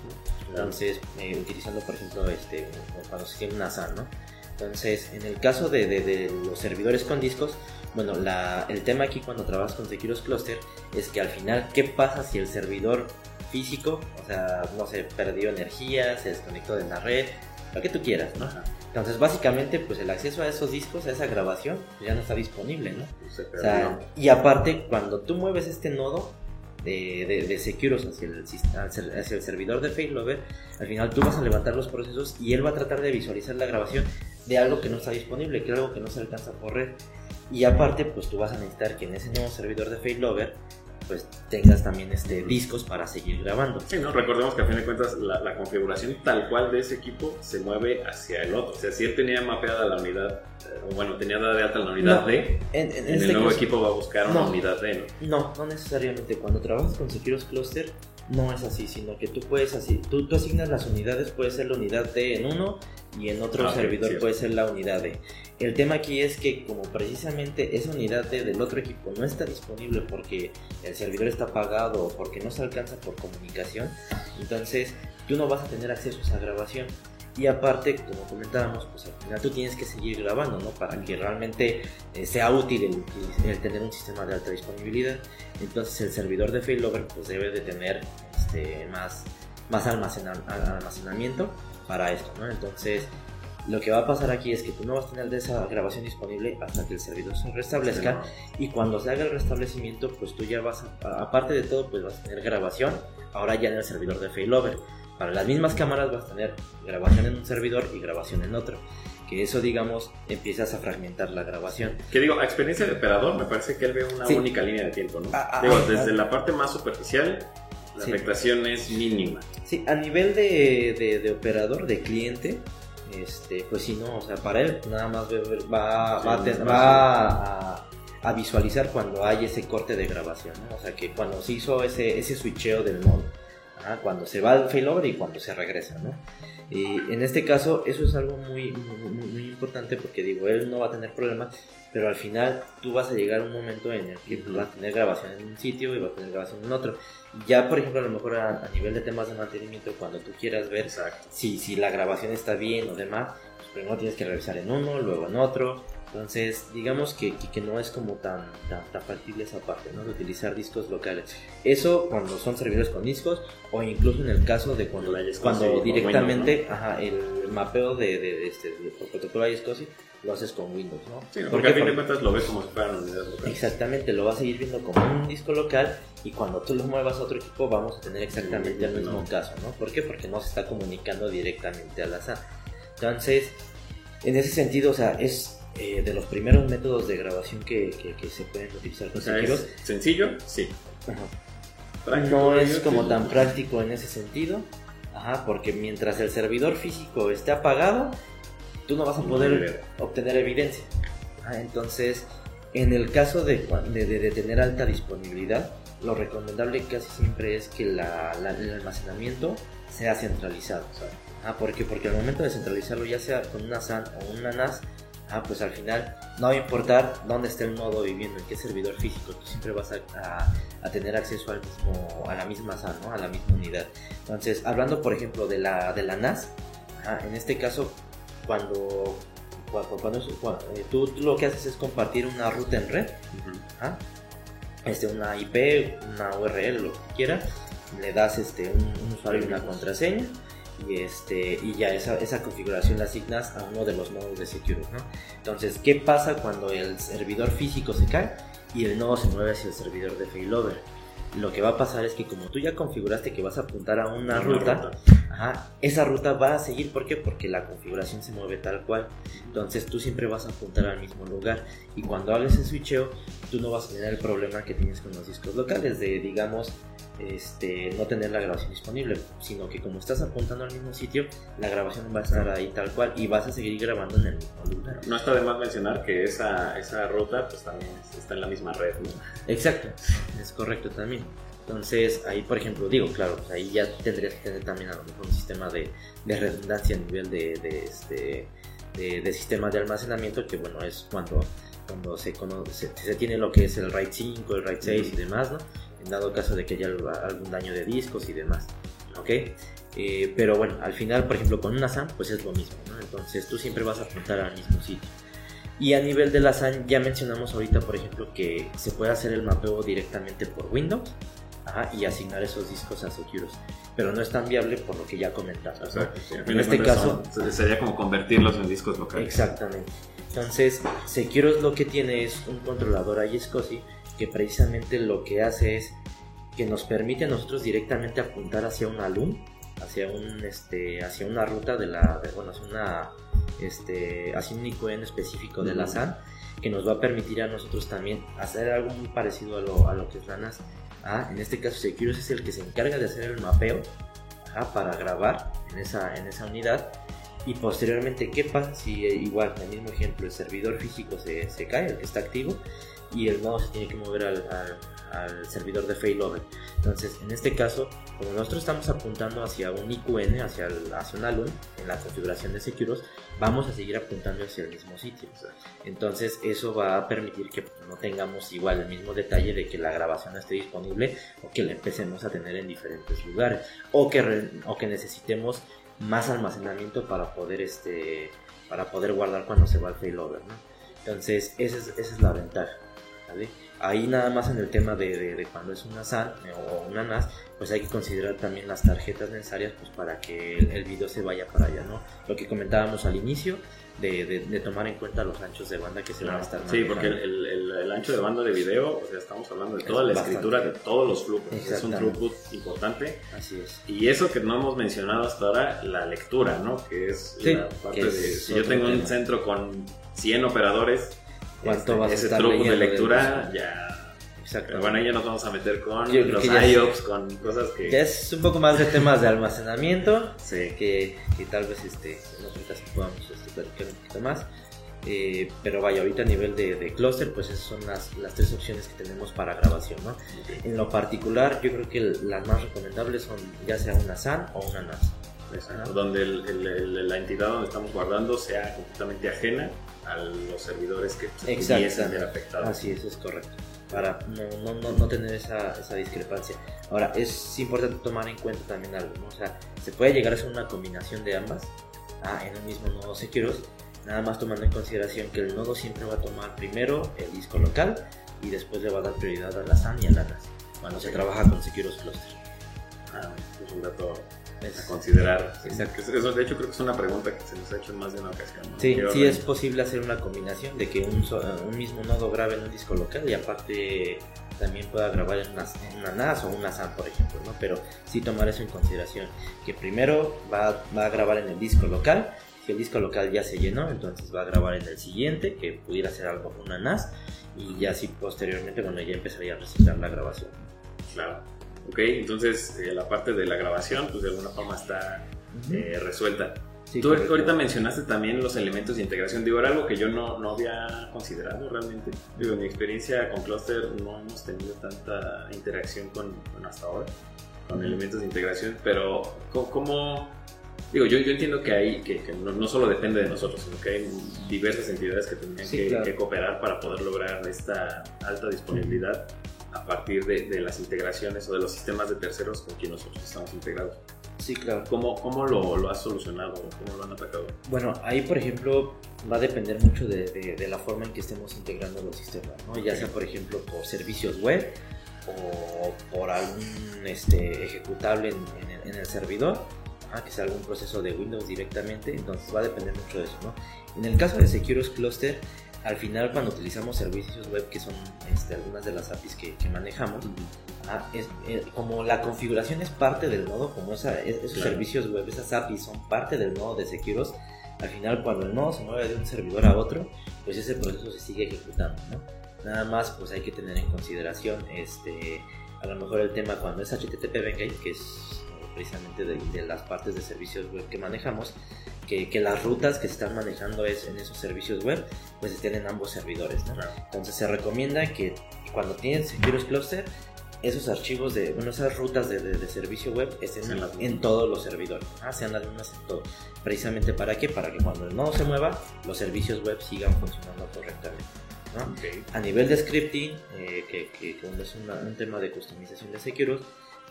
Entonces, eh, utilizando, por ejemplo, este, cuando se tiene una SAN, ¿no? Entonces, en el caso de, los servidores con discos, bueno, el tema aquí cuando trabajas con Securus Cluster es que al final, ¿qué pasa si el servidor físico, o sea, no sé, perdió energía, se desconectó de la red, lo que tú quieras, ¿no? Entonces, básicamente, pues el acceso a esos discos, a esa grabación, pues, ya no está disponible, ¿no? O sea, y aparte, cuando tú mueves este nodo, de, de, Securus hacia el, hacia el servidor de Failover, al final tú vas a levantar los procesos y él va a tratar de visualizar la grabación de algo que no está disponible, que algo que no se alcanza por red. Y aparte, pues tú vas a necesitar que en ese nuevo servidor de Failover pues tengas también este, discos para seguir grabando. Sí, ¿no? Recordemos que a fin de cuentas la, configuración tal cual de ese equipo se mueve hacia el otro. O sea, si él tenía mapeada la unidad, eh, bueno, tenía dada de alta la unidad D, en, el este nuevo equipo va a buscar una unidad D, ¿no? No, no necesariamente. Cuando trabajas con Securus Cluster, no es así, sino que tú puedes así, tú, tú asignas las unidades, puede ser la unidad D en uno y en otro ah, servidor puede ser la unidad D. El tema aquí es que como precisamente esa unidad del otro equipo no está disponible porque el servidor está apagado o porque no se alcanza por comunicación, entonces tú no vas a tener acceso a esa grabación. Y aparte, como comentábamos, pues al final tú tienes que seguir grabando, ¿no? Para que realmente eh, sea útil el, tener un sistema de alta disponibilidad. Entonces el servidor de failover pues debe de tener este, más, más almacenamiento para esto, ¿no? Entonces lo que va a pasar aquí es que tú no vas a tener de esa grabación disponible hasta que el servidor se restablezca y cuando se haga el restablecimiento pues tú ya vas a, aparte de todo pues vas a tener grabación ahora ya en el servidor de failover para las mismas cámaras vas a tener grabación en un servidor y grabación en otro. Que eso, digamos, empiezas a fragmentar la grabación. Que digo, a experiencia de operador, me parece que él ve una única línea de tiempo, ¿no? Ah, ah, digo, ah, desde la parte más superficial, la afectación es mínima. Sí, a nivel de, de, operador, de cliente, este, pues sí, no, o sea, para él nada más va, va, a, visualizar cuando hay ese corte de grabación, ¿no? O sea, que cuando se hizo ese, ese switcheo del cuando se va al failover y cuando se regresa, ¿no? Y en este caso, eso es algo muy, muy, importante porque digo, él no va a tener problemas, pero al final tú vas a llegar a un momento en el que vas a tener grabación en un sitio y vas a tener grabación en otro. Ya, por ejemplo, a lo mejor a, nivel de temas de mantenimiento, cuando tú quieras ver si, si la grabación está bien o demás, pues primero tienes que revisar en uno, luego en otro, entonces, digamos que, que, no es como tan, tan, factible esa parte, ¿no? De utilizar discos locales. Eso cuando son servidores con discos o incluso en el caso de cuando, cuando directamente ajá, el mapeo de, de, este, por protocolo iSCSI lo haces con Windows, ¿no? Sí, porque, al fin de cuentas lo ves como si fuera una unidad local. Exactamente, lo vas a seguir viendo como un disco local y cuando tú lo muevas a otro equipo vamos a tener exactamente el mismo caso, ¿no? ¿Por qué? Porque no se está comunicando directamente a la SAN. Entonces, en ese sentido, o sea, es eh, de los primeros métodos de grabación que, que, se pueden utilizar con sencillo, sí. no es como tan práctico en ese sentido. Ajá, porque mientras el servidor físico esté apagado, tú no vas a poder obtener evidencia. entonces, en el caso de, de, tener alta disponibilidad, lo recomendable casi siempre es que el almacenamiento sea centralizado. Ah, ¿por Porque al momento de centralizarlo, ya sea con una SAN o una NAS, ah, pues al final no va a importar dónde esté el nodo viviendo, en qué servidor físico, tú siempre vas a, tener acceso al mismo, a la misma SAN, a la misma unidad. Entonces, hablando por ejemplo de la, de la NAS, ah, en este caso, cuando, cuando, eh, tú, lo que haces es compartir una ruta en red, ah, este, una IP, una URL, lo que quieras, le das este, un usuario y una contraseña y, este, y ya esa, esa configuración la asignas a uno de los nodos de Securus. ¿no? Entonces, ¿qué pasa cuando el servidor físico se cae y el nodo se mueve hacia el servidor de failover? Lo que va a pasar es que como tú ya configuraste que vas a apuntar a una, ruta, esa ruta va a seguir, ¿por qué? Porque la configuración se mueve tal cual. Entonces tú siempre vas a apuntar al mismo lugar. Y cuando hables el switcheo, tú no vas a tener el problema que tienes con los discos locales de, digamos, este, no tener la grabación disponible, sino que como estás apuntando al mismo sitio, la grabación va a estar ahí tal cual y vas a seguir grabando en el mismo lugar. No está de más mencionar que esa, esa ruta pues también está en la misma red, ¿no? Exacto, es correcto también. Entonces, ahí, por ejemplo, digo, claro, pues ahí ya tendrías que tener también a lo mejor un sistema de, de redundancia a nivel de, de este, de, sistema de almacenamiento, que bueno, es cuando, cuando se, conoce, se, tiene lo que es el RAID 5, el RAID 6 y demás, ¿no? En dado caso de que haya algún daño de discos y demás. ¿Ok? Eh, pero bueno, al final, por ejemplo, con una SAN, pues es lo mismo, ¿no? Entonces tú siempre vas a apuntar al mismo sitio. Y a nivel de la SAN, ya mencionamos ahorita, por ejemplo, que se puede hacer el mapeo directamente por Windows y asignar esos discos a Securus. Pero no es tan viable por lo que ya comentamos. En este caso, sería como convertirlos en discos locales. Exactamente. Entonces, Securus lo que tiene es un controlador iSCSI que precisamente lo que hace es que nos permite a nosotros directamente apuntar hacia un alum, hacia un este hacia una ruta de la bueno, hacia una este hacia un IQN específico de la SAN que nos va a permitir a nosotros también hacer algo muy parecido a lo, a lo que es NAS. Ah, en este caso Securus es el que se encarga de hacer el mapeo para grabar en esa, en esa unidad. Y posteriormente qué pasa si eh, igual en el mismo ejemplo el servidor físico se, se cae, el que está activo y el nodo se tiene que mover al, servidor de failover. Entonces, en este caso, como nosotros estamos apuntando hacia un IQN, hacia, hacia un alum, en la configuración de Securus, vamos a seguir apuntando hacia el mismo sitio. Entonces, eso va a permitir que no tengamos igual el mismo detalle de que la grabación esté disponible o que la empecemos a tener en diferentes lugares o que, o que necesitemos más almacenamiento para poder este para poder guardar cuando se va al failover. Entonces, esa es, esa es la ventaja. Ahí nada más en el tema de, cuando es una SAN eh, o una NAS, pues hay que considerar también las tarjetas necesarias pues para que el, video se vaya para allá, ¿no? Lo que comentábamos al inicio, de, tomar en cuenta los anchos de banda que se van a estar Sí, porque el, ancho de banda de video, o sea, estamos hablando de toda la escritura de todos los flujos. Es un throughput importante. Así es. Y eso que no hemos mencionado hasta ahora, la lectura, ¿no? Que es la parte de. Si yo tengo un centro con 100 operadores, cuánto vas ese a estar truco de lectura ya Exacto. bueno, ahí ya nos vamos a meter con los IOPS, con cosas que... Ya es un poco más de temas de almacenamiento, sí. que, que, tal vez este, en otro caso podamos este, platicar un poquito más. Eh, pero vaya, ahorita a nivel de, de clúster, pues esas son las, las, tres opciones que tenemos para grabación, ¿no? En lo particular, yo creo que las más recomendables son ya sea una SAN o una NAS. Exacto, donde el, el, la entidad donde estamos guardando sea completamente ajena a los servidores que pudiesen ser afectados. Así es, es correcto. Para no, no, no tener esa, esa, discrepancia. Ahora, es importante tomar en cuenta también algo, ¿no? O sea, se puede llegar a hacer una combinación de ambas ah, en el mismo nodo Securus, nada más tomando en consideración que el nodo siempre va a tomar primero el disco local y después le va a dar prioridad a la SAN y a la NAS cuando se trabaja con Securus Cluster. Ah, es un dato a considerar. Eso, de hecho, creo que es una pregunta que se nos ha hecho en más de una ocasión. Sí, sí es posible hacer una combinación de que un, un, mismo nodo grabe en un disco local y aparte también pueda grabar en una, una NAS o una SAM, por ejemplo, ¿no? Pero sí tomar eso en consideración, que primero va, va a grabar en el disco local, si el disco local ya se llenó, entonces va a grabar en el siguiente, que pudiera ser algo una NAS, y ya así posteriormente, bueno, ya empezaría a reciclar la grabación. Claro. Ok, entonces eh, la parte de la grabación, pues de alguna forma está eh, resuelta. Sí, Tú correcto. ahorita mencionaste también los elementos de integración. Digo, era algo que yo no, no había considerado realmente. Digo, en mi experiencia con Cluster no hemos tenido tanta interacción con, hasta ahora, con elementos de integración, pero ¿cómo...? cómo- digo, yo, yo entiendo que hay, que, que no, no solo depende de nosotros, sino que hay diversas entidades que tendrían Sí, que, claro. que cooperar para poder lograr esta alta disponibilidad a partir de, de las integraciones o de los sistemas de terceros con quien nosotros estamos integrados. Sí, claro. ¿Cómo, cómo lo, lo has solucionado? ¿Cómo lo han atacado? Bueno, ahí por ejemplo va a depender mucho de, de- de la forma en que estemos integrando los sistemas, ¿no? Ya sea por ejemplo por servicios web o por algún este, ejecutable en, en el, en el servidor, ah, que sea algún proceso de Windows directamente, entonces va a depender mucho de eso, ¿no? En el caso de Securus Cluster, al final cuando utilizamos servicios web, que son este, algunas de las APIs que, que manejamos, Ah, es- eh, como la configuración es parte del nodo, como esa- es- esos Claro. servicios web, esas APIs son parte del nodo de Securos, al final cuando el nodo se mueve de un servidor a otro, pues ese proceso se sigue ejecutando, ¿no? Nada más pues hay que tener en consideración este, a lo mejor el tema cuando es HTTP Bengate, que es precisamente de, de las partes de servicios web que manejamos, que, que las rutas que se están manejando es en esos servicios web, pues estén en ambos servidores, ¿no? Claro. Entonces se recomienda que cuando tienen Securus Cluster, esos archivos de, bueno, esas rutas de, de- de servicio web estén Sean en, en todos los servidores, ah, sean las mismas en todo. Precisamente para qué? Para que cuando el nodo se mueva, los servicios web sigan funcionando correctamente. ¿no? Ok. A nivel de scripting, eh, que, que, que es una- un tema de customización de Securus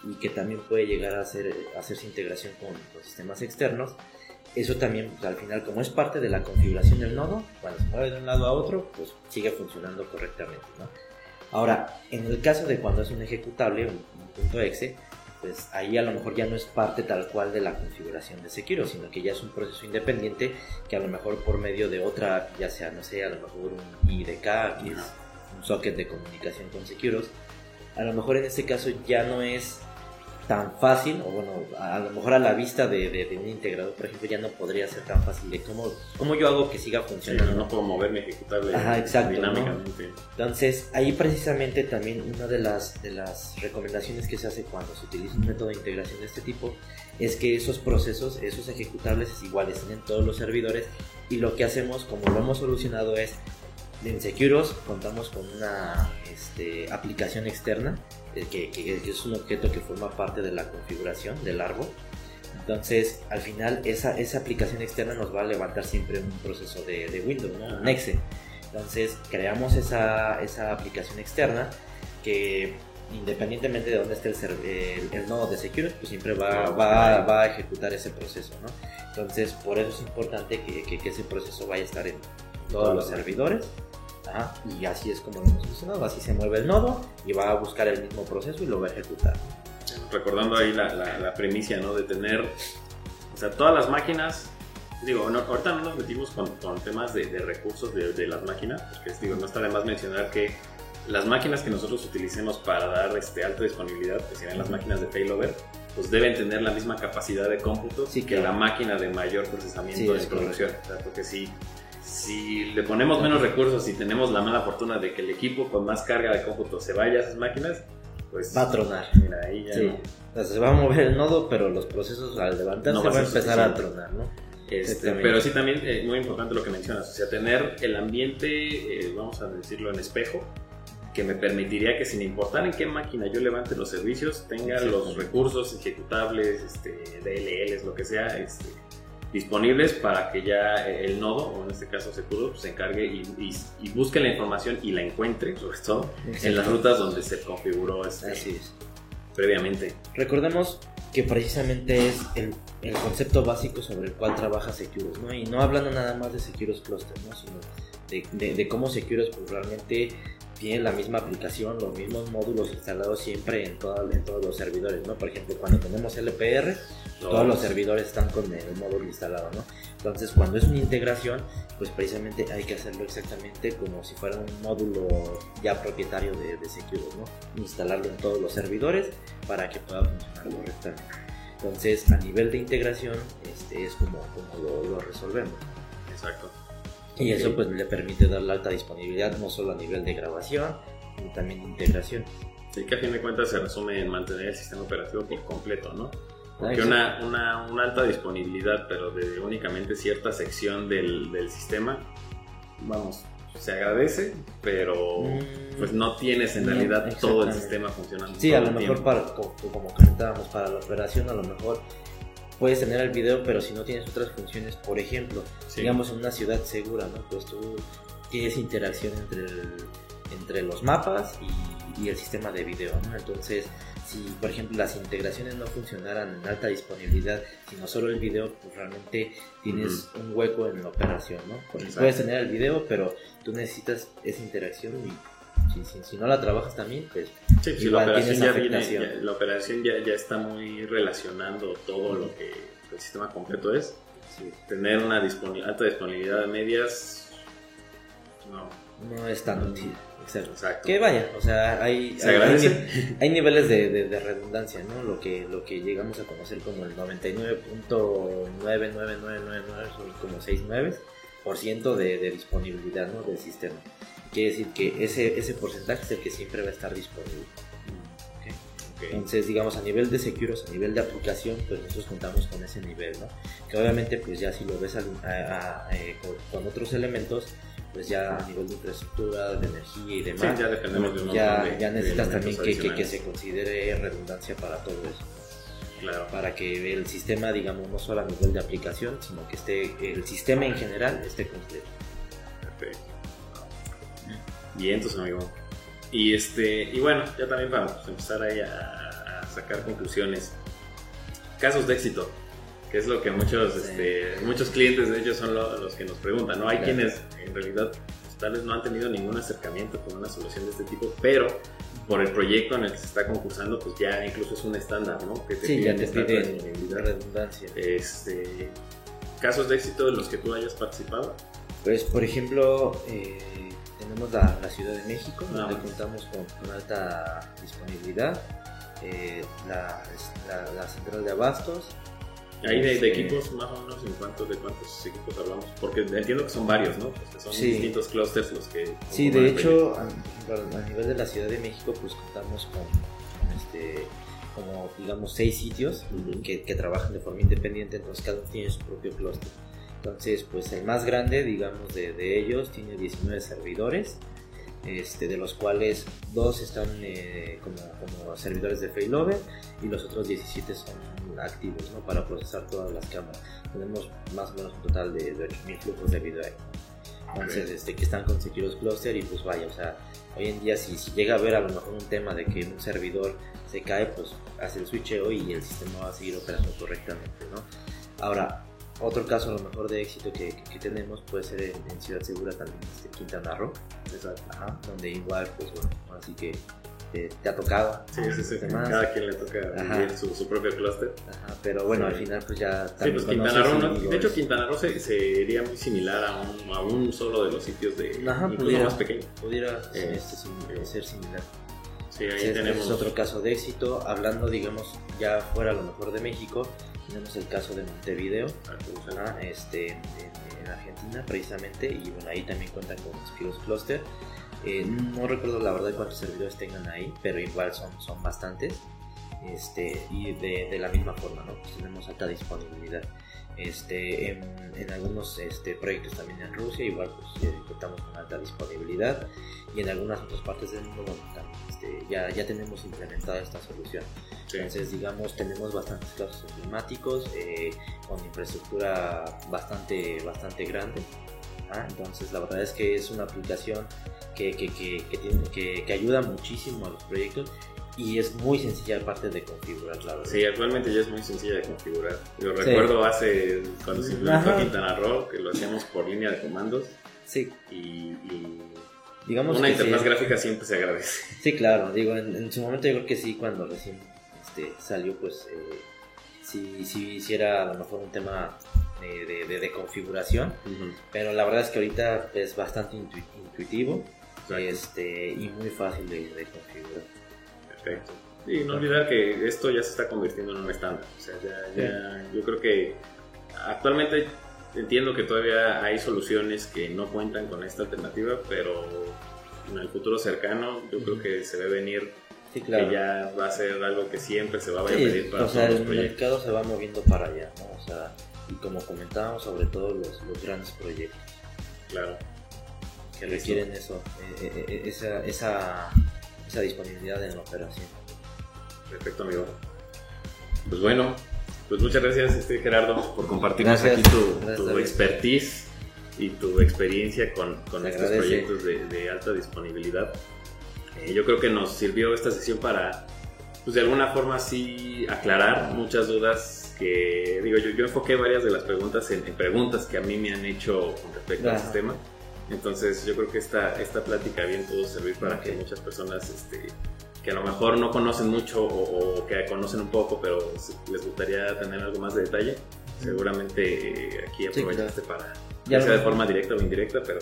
y que también puede llegar a, hacer, hacerse integración con, con sistemas externos, eso también pues, al final como es parte de la configuración del nodo, cuando se mueve de un lado a otro, pues sigue funcionando correctamente. ¿no? Ahora, en el caso de cuando es un ejecutable, un, un punto exe, pues ahí a lo mejor ya no es parte tal cual de la configuración de Securus, sino que ya es un proceso independiente que a lo mejor por medio de otra, ya sea, no sé, a lo mejor un IDK, que es un socket de comunicación con Securus, a lo mejor en este caso ya no es tan fácil, o bueno, a, a lo mejor a la vista de, de- de un integrador, por ejemplo, ya no podría ser tan fácil de cómo, cómo yo hago que siga Sí, funcionando. no puedo mover mi ejecutable Ajá, exacto, dinámicamente. Entonces, ahí precisamente también una de las, de las recomendaciones que se hace cuando se utiliza un método de integración de este tipo es que esos procesos, esos ejecutables es igual, estén en todos los servidores y lo que hacemos, como lo hemos solucionado es, en Securos contamos con una este, aplicación externa que, que- que es un objeto que forma parte de la configuración del árbol. Entonces, al final, esa, esa aplicación externa nos va a levantar siempre un proceso de, de Windows, ¿no? un exe. Entonces creamos esa, esa aplicación externa que independientemente de dónde esté el, el, el nodo de Securus, pues siempre va, va, va a ejecutar ese proceso. ¿no? Entonces por eso es importante que, que- que ese proceso vaya a estar en todos los servidores. Ajá, y así es como lo hemos solucionado. Así se mueve el nodo y va a buscar el mismo proceso y lo va a ejecutar. Recordando ahí la, la, la premisa, ¿no? De tener, o sea, todas las máquinas, digo, no- ahorita no nos metimos con, con temas de, de recursos de, de las máquinas, porque digo, no está de más mencionar que las máquinas que nosotros utilicemos para dar este, alta disponibilidad, que serían las máquinas de failover, pues deben tener la misma capacidad de cómputo Sí, que claro. la máquina de mayor procesamiento Sí, de producción. O sea, porque si, si le ponemos menos recursos y tenemos la mala fortuna de que el equipo con más carga de cómputo se vaya a esas máquinas, pues Va a tronar. Mira, ahí ya Sí. no. Entonces se va a mover el nodo, pero los procesos al levantarse No va a van a ser empezar a tronar, ¿no? Este, pero sí también eh, muy importante lo que mencionas, o sea, tener el ambiente, eh, vamos a decirlo en espejo, que me permitiría que sin importar en qué máquina yo levante los servicios, tenga los recursos ejecutables, este, DLLs, lo que sea, este, disponibles para que ya eh, el nodo, o en este caso Securo, se encargue y, y- y busque la información y la encuentre, sobre todo, en las rutas donde se configuró este, Así es. previamente. Recordemos que precisamente es el, el concepto básico sobre el cual trabaja Securus, ¿no? Y no hablando nada más de Securus Cluster, ¿no? Sino de, de- de cómo Securus pues, realmente tiene la misma aplicación, los mismos módulos instalados siempre en, toda- en todos los servidores, ¿no? Por ejemplo, cuando tenemos LPR, todos los servidores están con el módulo instalado, ¿no? Entonces, cuando es una integración, pues precisamente hay que hacerlo exactamente como si fuera un módulo ya propietario de, de ¿no? Instalarlo en todos los servidores para que pueda funcionar correctamente. Entonces, a nivel de integración, este es como, como lo, lo resolvemos. Exacto. Y eso pues le permite dar la alta disponibilidad no solo a nivel de grabación, también integración. Sí, que a fin de cuentas se resume en mantener el sistema operativo por completo, ¿no? Porque una, una, una alta disponibilidad, pero de únicamente cierta sección del, del sistema, vamos, se agradece, pero Mm, pues no tienes en no, realidad todo el sistema funcionando. Sí, a lo mejor para, co- como comentábamos, para la operación a lo mejor puedes tener el video, pero si no tienes otras funciones, por ejemplo, Sí. digamos en una ciudad segura, ¿no? Pues tú tienes interacción entre, el- entre los mapas y, y el sistema de video, ¿no? Entonces, si por ejemplo las integraciones no funcionaran en alta disponibilidad, sino solo el video, pues realmente tienes un hueco en la operación, ¿no? Exacto. puedes tener el video, pero tú necesitas esa interacción y si, si- si no la trabajas también, pues Sí, sí, Igual la operación, ya viene, ya- la operación ya, ya está muy relacionando todo lo que el sistema completo es. sí, Tener una alta disponibilidad de medias, no, no es tan útil. Exacto. exacto. Que vaya, o sea, hay, Se hay- hay- niveles de, de- de redundancia, ¿no? Lo que, lo que llegamos a conocer como el 99.99999 son como 69 por ciento de, de disponibilidad, ¿no? Del sistema. Quiere decir que ese, ese porcentaje es el que siempre va a estar disponible. Entonces, digamos, a nivel de Securus, a nivel de aplicación, pues nosotros contamos con ese nivel, ¿no? Que obviamente, pues ya si lo ves al- a- a- eh, con, con otros elementos, pues ya a nivel de infraestructura, de energía y Sí, demás, ya dependemos de ya, de- ya de necesitas también que, que- se considere redundancia para todo eso. Claro. Para que el sistema, digamos, no solo a nivel de aplicación, sino que esté, el sistema en general esté completo. Perfecto. Bien, entonces, amigo. Y este, y bueno, ya también para pues, empezar ahí a, a sacar conclusiones. Casos de éxito, que es lo que muchos, Sí. este, muchos clientes de ellos son lo- los que nos preguntan, ¿no? Hay Claro. quienes en realidad pues, tal vez no han tenido ningún acercamiento con una solución de este tipo, pero por el proyecto en el que se está concursando, pues ya incluso es un estándar, ¿no? Que Sí, ya te piden redundancia. Este, casos de éxito de los que tú hayas participado. Pues, por ejemplo, eh, tenemos la, la Ciudad de México, Ah. donde contamos con, con alta disponibilidad, eh, la, la- la central de abastos. Ahí de, de Este, equipos, más o menos, ¿en cuántos, de cuántos equipos hablamos? Porque entiendo que son varios, ¿no? Pues que son Sí. distintos clusters los que... Sí, de hecho, a, nivel de la Ciudad de México, pues contamos con, con este, como digamos, seis sitios que trabajan de forma independiente, entonces cada uno tiene su propio clúster. Entonces, pues el más grande, digamos, de, de ellos tiene 19 servidores, este, de los cuales dos están eh, como, como servidores de failover y los otros 17 son activos ¿no? para procesar todas las cámaras. Tenemos más o menos un total de, de 8000 flujos de video ahí. Entonces, este, que están con Securus Cluster y pues vaya, o sea, hoy en día si, si llega a haber a lo mejor un tema de que un servidor se cae, pues hace el switcheo y el sistema va a seguir operando correctamente, ¿no? Ahora, otro caso a lo mejor de éxito que, que- que tenemos puede ser en, en Ciudad Segura también, este, Quintana Roo, Exacto. ajá, donde igual, pues bueno, así que te, te ha tocado. Sí, sí, sí. Cada quien le toca Ajá. vivir su, su propio cluster. Ajá, pero bueno, Sí. al final pues ya Sí, pues Quintana Roo, De hecho, Quintana Roo se- sería muy similar a un, a un solo de los sitios de... Ajá, incluso pudiera. más pequeño. pudiera Eh, este, sim- ser similar. Sí, ahí este tenemos... es otro caso de éxito. Hablando, digamos, ya fuera a lo mejor de México, tenemos el caso de Montevideo, ajá, este, en, en Argentina precisamente, y bueno, ahí también cuentan con Securus Cluster. Eh, no recuerdo la verdad cuántos servidores tengan ahí, pero igual son, son bastantes. Este, y de, de la misma forma, ¿no? Pues tenemos alta disponibilidad. Este, en, en algunos este, proyectos también en Rusia, igual pues contamos con alta disponibilidad y en algunas otras partes del mundo bueno, también, este, ya, ya tenemos implementada esta solución. Sí. Entonces, digamos, tenemos bastantes casos emblemáticos eh, con infraestructura bastante, bastante grande. ¿ah? Entonces, la verdad es que es una aplicación que, que, que, que tiene- que- que ayuda muchísimo a los proyectos y es muy sencilla aparte de configurar, la verdad. Sí, actualmente ya es muy sencilla de configurar. Yo recuerdo hace, cuando se implementó. Quintana Roo, que lo hacíamos por línea de comandos Sí, y, y digamos una que sí. interfaz gráfica siempre se agradece. Sí, claro, digo, en, en su momento yo creo que sí, cuando recién este, salió, pues eh, sí, sí hiciera a lo mejor un tema de, de- de- de configuración, pero la verdad es que ahorita es bastante intu- intuitivo Exacto. este, y muy fácil de, de configurar. Perfecto. Y no olvidar que esto ya se está convirtiendo en un estándar. O sea, ya, ya- yo creo que actualmente entiendo que todavía hay soluciones que no cuentan con esta alternativa, pero en el futuro cercano, yo creo que se ve venir Sí, claro. que ya va a ser algo que siempre se va a Sí, pedir para o sea, todos los el proyectos. mercado se va moviendo para allá, ¿no? O sea, y como comentábamos, sobre todo los, los grandes proyectos Claro. Que requieren eso, eh, eh, esa, esa, esa disponibilidad en la operación. Perfecto, amigo. Pues bueno, pues muchas gracias, este Gerardo, por compartirnos Gracias. aquí tu, Gracias, tu expertise y tu experiencia con, con estos agradece. proyectos de, de alta disponibilidad. Eh, yo creo que nos sirvió esta sesión para, pues de alguna forma sí aclarar muchas dudas que, digo, yo, yo enfoqué varias de las preguntas en, en preguntas que a mí me han hecho con respecto al Ajá. sistema. Entonces yo creo que esta, esta plática bien pudo servir para que muchas personas este, que a lo mejor no conocen mucho o, o que conocen un poco, pero les gustaría tener algo más de detalle, seguramente eh, aquí Sí, aprovechaste para, Ya sea de forma directa o indirecta, pero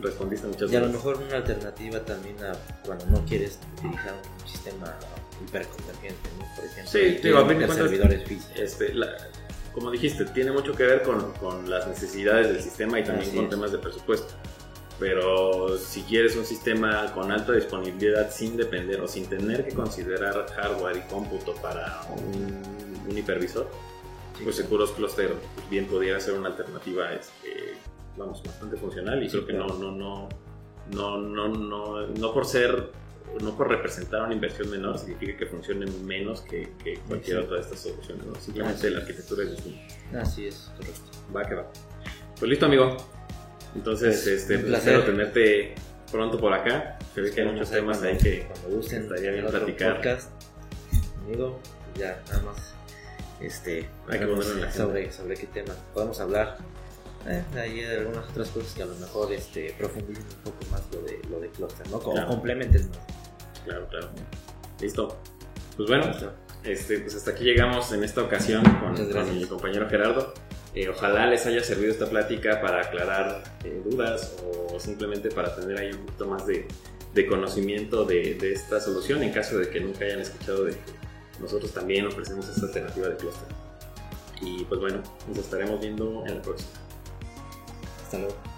respondiste a muchas Y a lo mejor una alternativa también a cuando no quieres utilizar un sistema hiperconvergente, ¿no? Por ejemplo, Sí, de- digo, a fin de de cuentas, servidores físicos. Este, la- como dijiste, tiene mucho que ver con, con las necesidades del sistema y también Así con es. temas de presupuesto. Pero si quieres un sistema con alta disponibilidad sin depender o sin tener que considerar hardware y cómputo para un, un hipervisor, Sí, pues. Seguros Cluster bien pudiera ser una alternativa este, vamos, bastante funcional y Sí, creo que claro. no, no, no, no, no, no, por ser, no por representar una inversión menor significa que funcione menos que, que cualquier Sí. otra de estas soluciones, ¿no? simplemente Así la arquitectura es distinta. Así es, correcto. Va que va. Pues listo amigo. Entonces, Pues, este, un pues, placer. espero tenerte pronto por acá. Se ve que hay muchos temas ahí que cuando gusten estaría bien platicar. podcast conmigo, ya nada más este Hay que vemos ponerlo en la agenda. sobre, sobre qué tema podemos hablar eh, hay algunas otras cosas que a lo mejor este profundicen un poco más lo de lo de cluster no como Claro. complementen más Claro, claro. Listo. Pues bueno, Listo. este, pues hasta aquí llegamos en esta ocasión con, mi compañero Gerardo. Eh, ojalá les haya servido esta plática para aclarar eh, dudas o simplemente para tener ahí un poquito más de, de conocimiento de, de esta solución en caso de que nunca hayan escuchado de que nosotros también ofrecemos esta alternativa de cluster. Y pues bueno, nos estaremos viendo en la próxima. hasta luego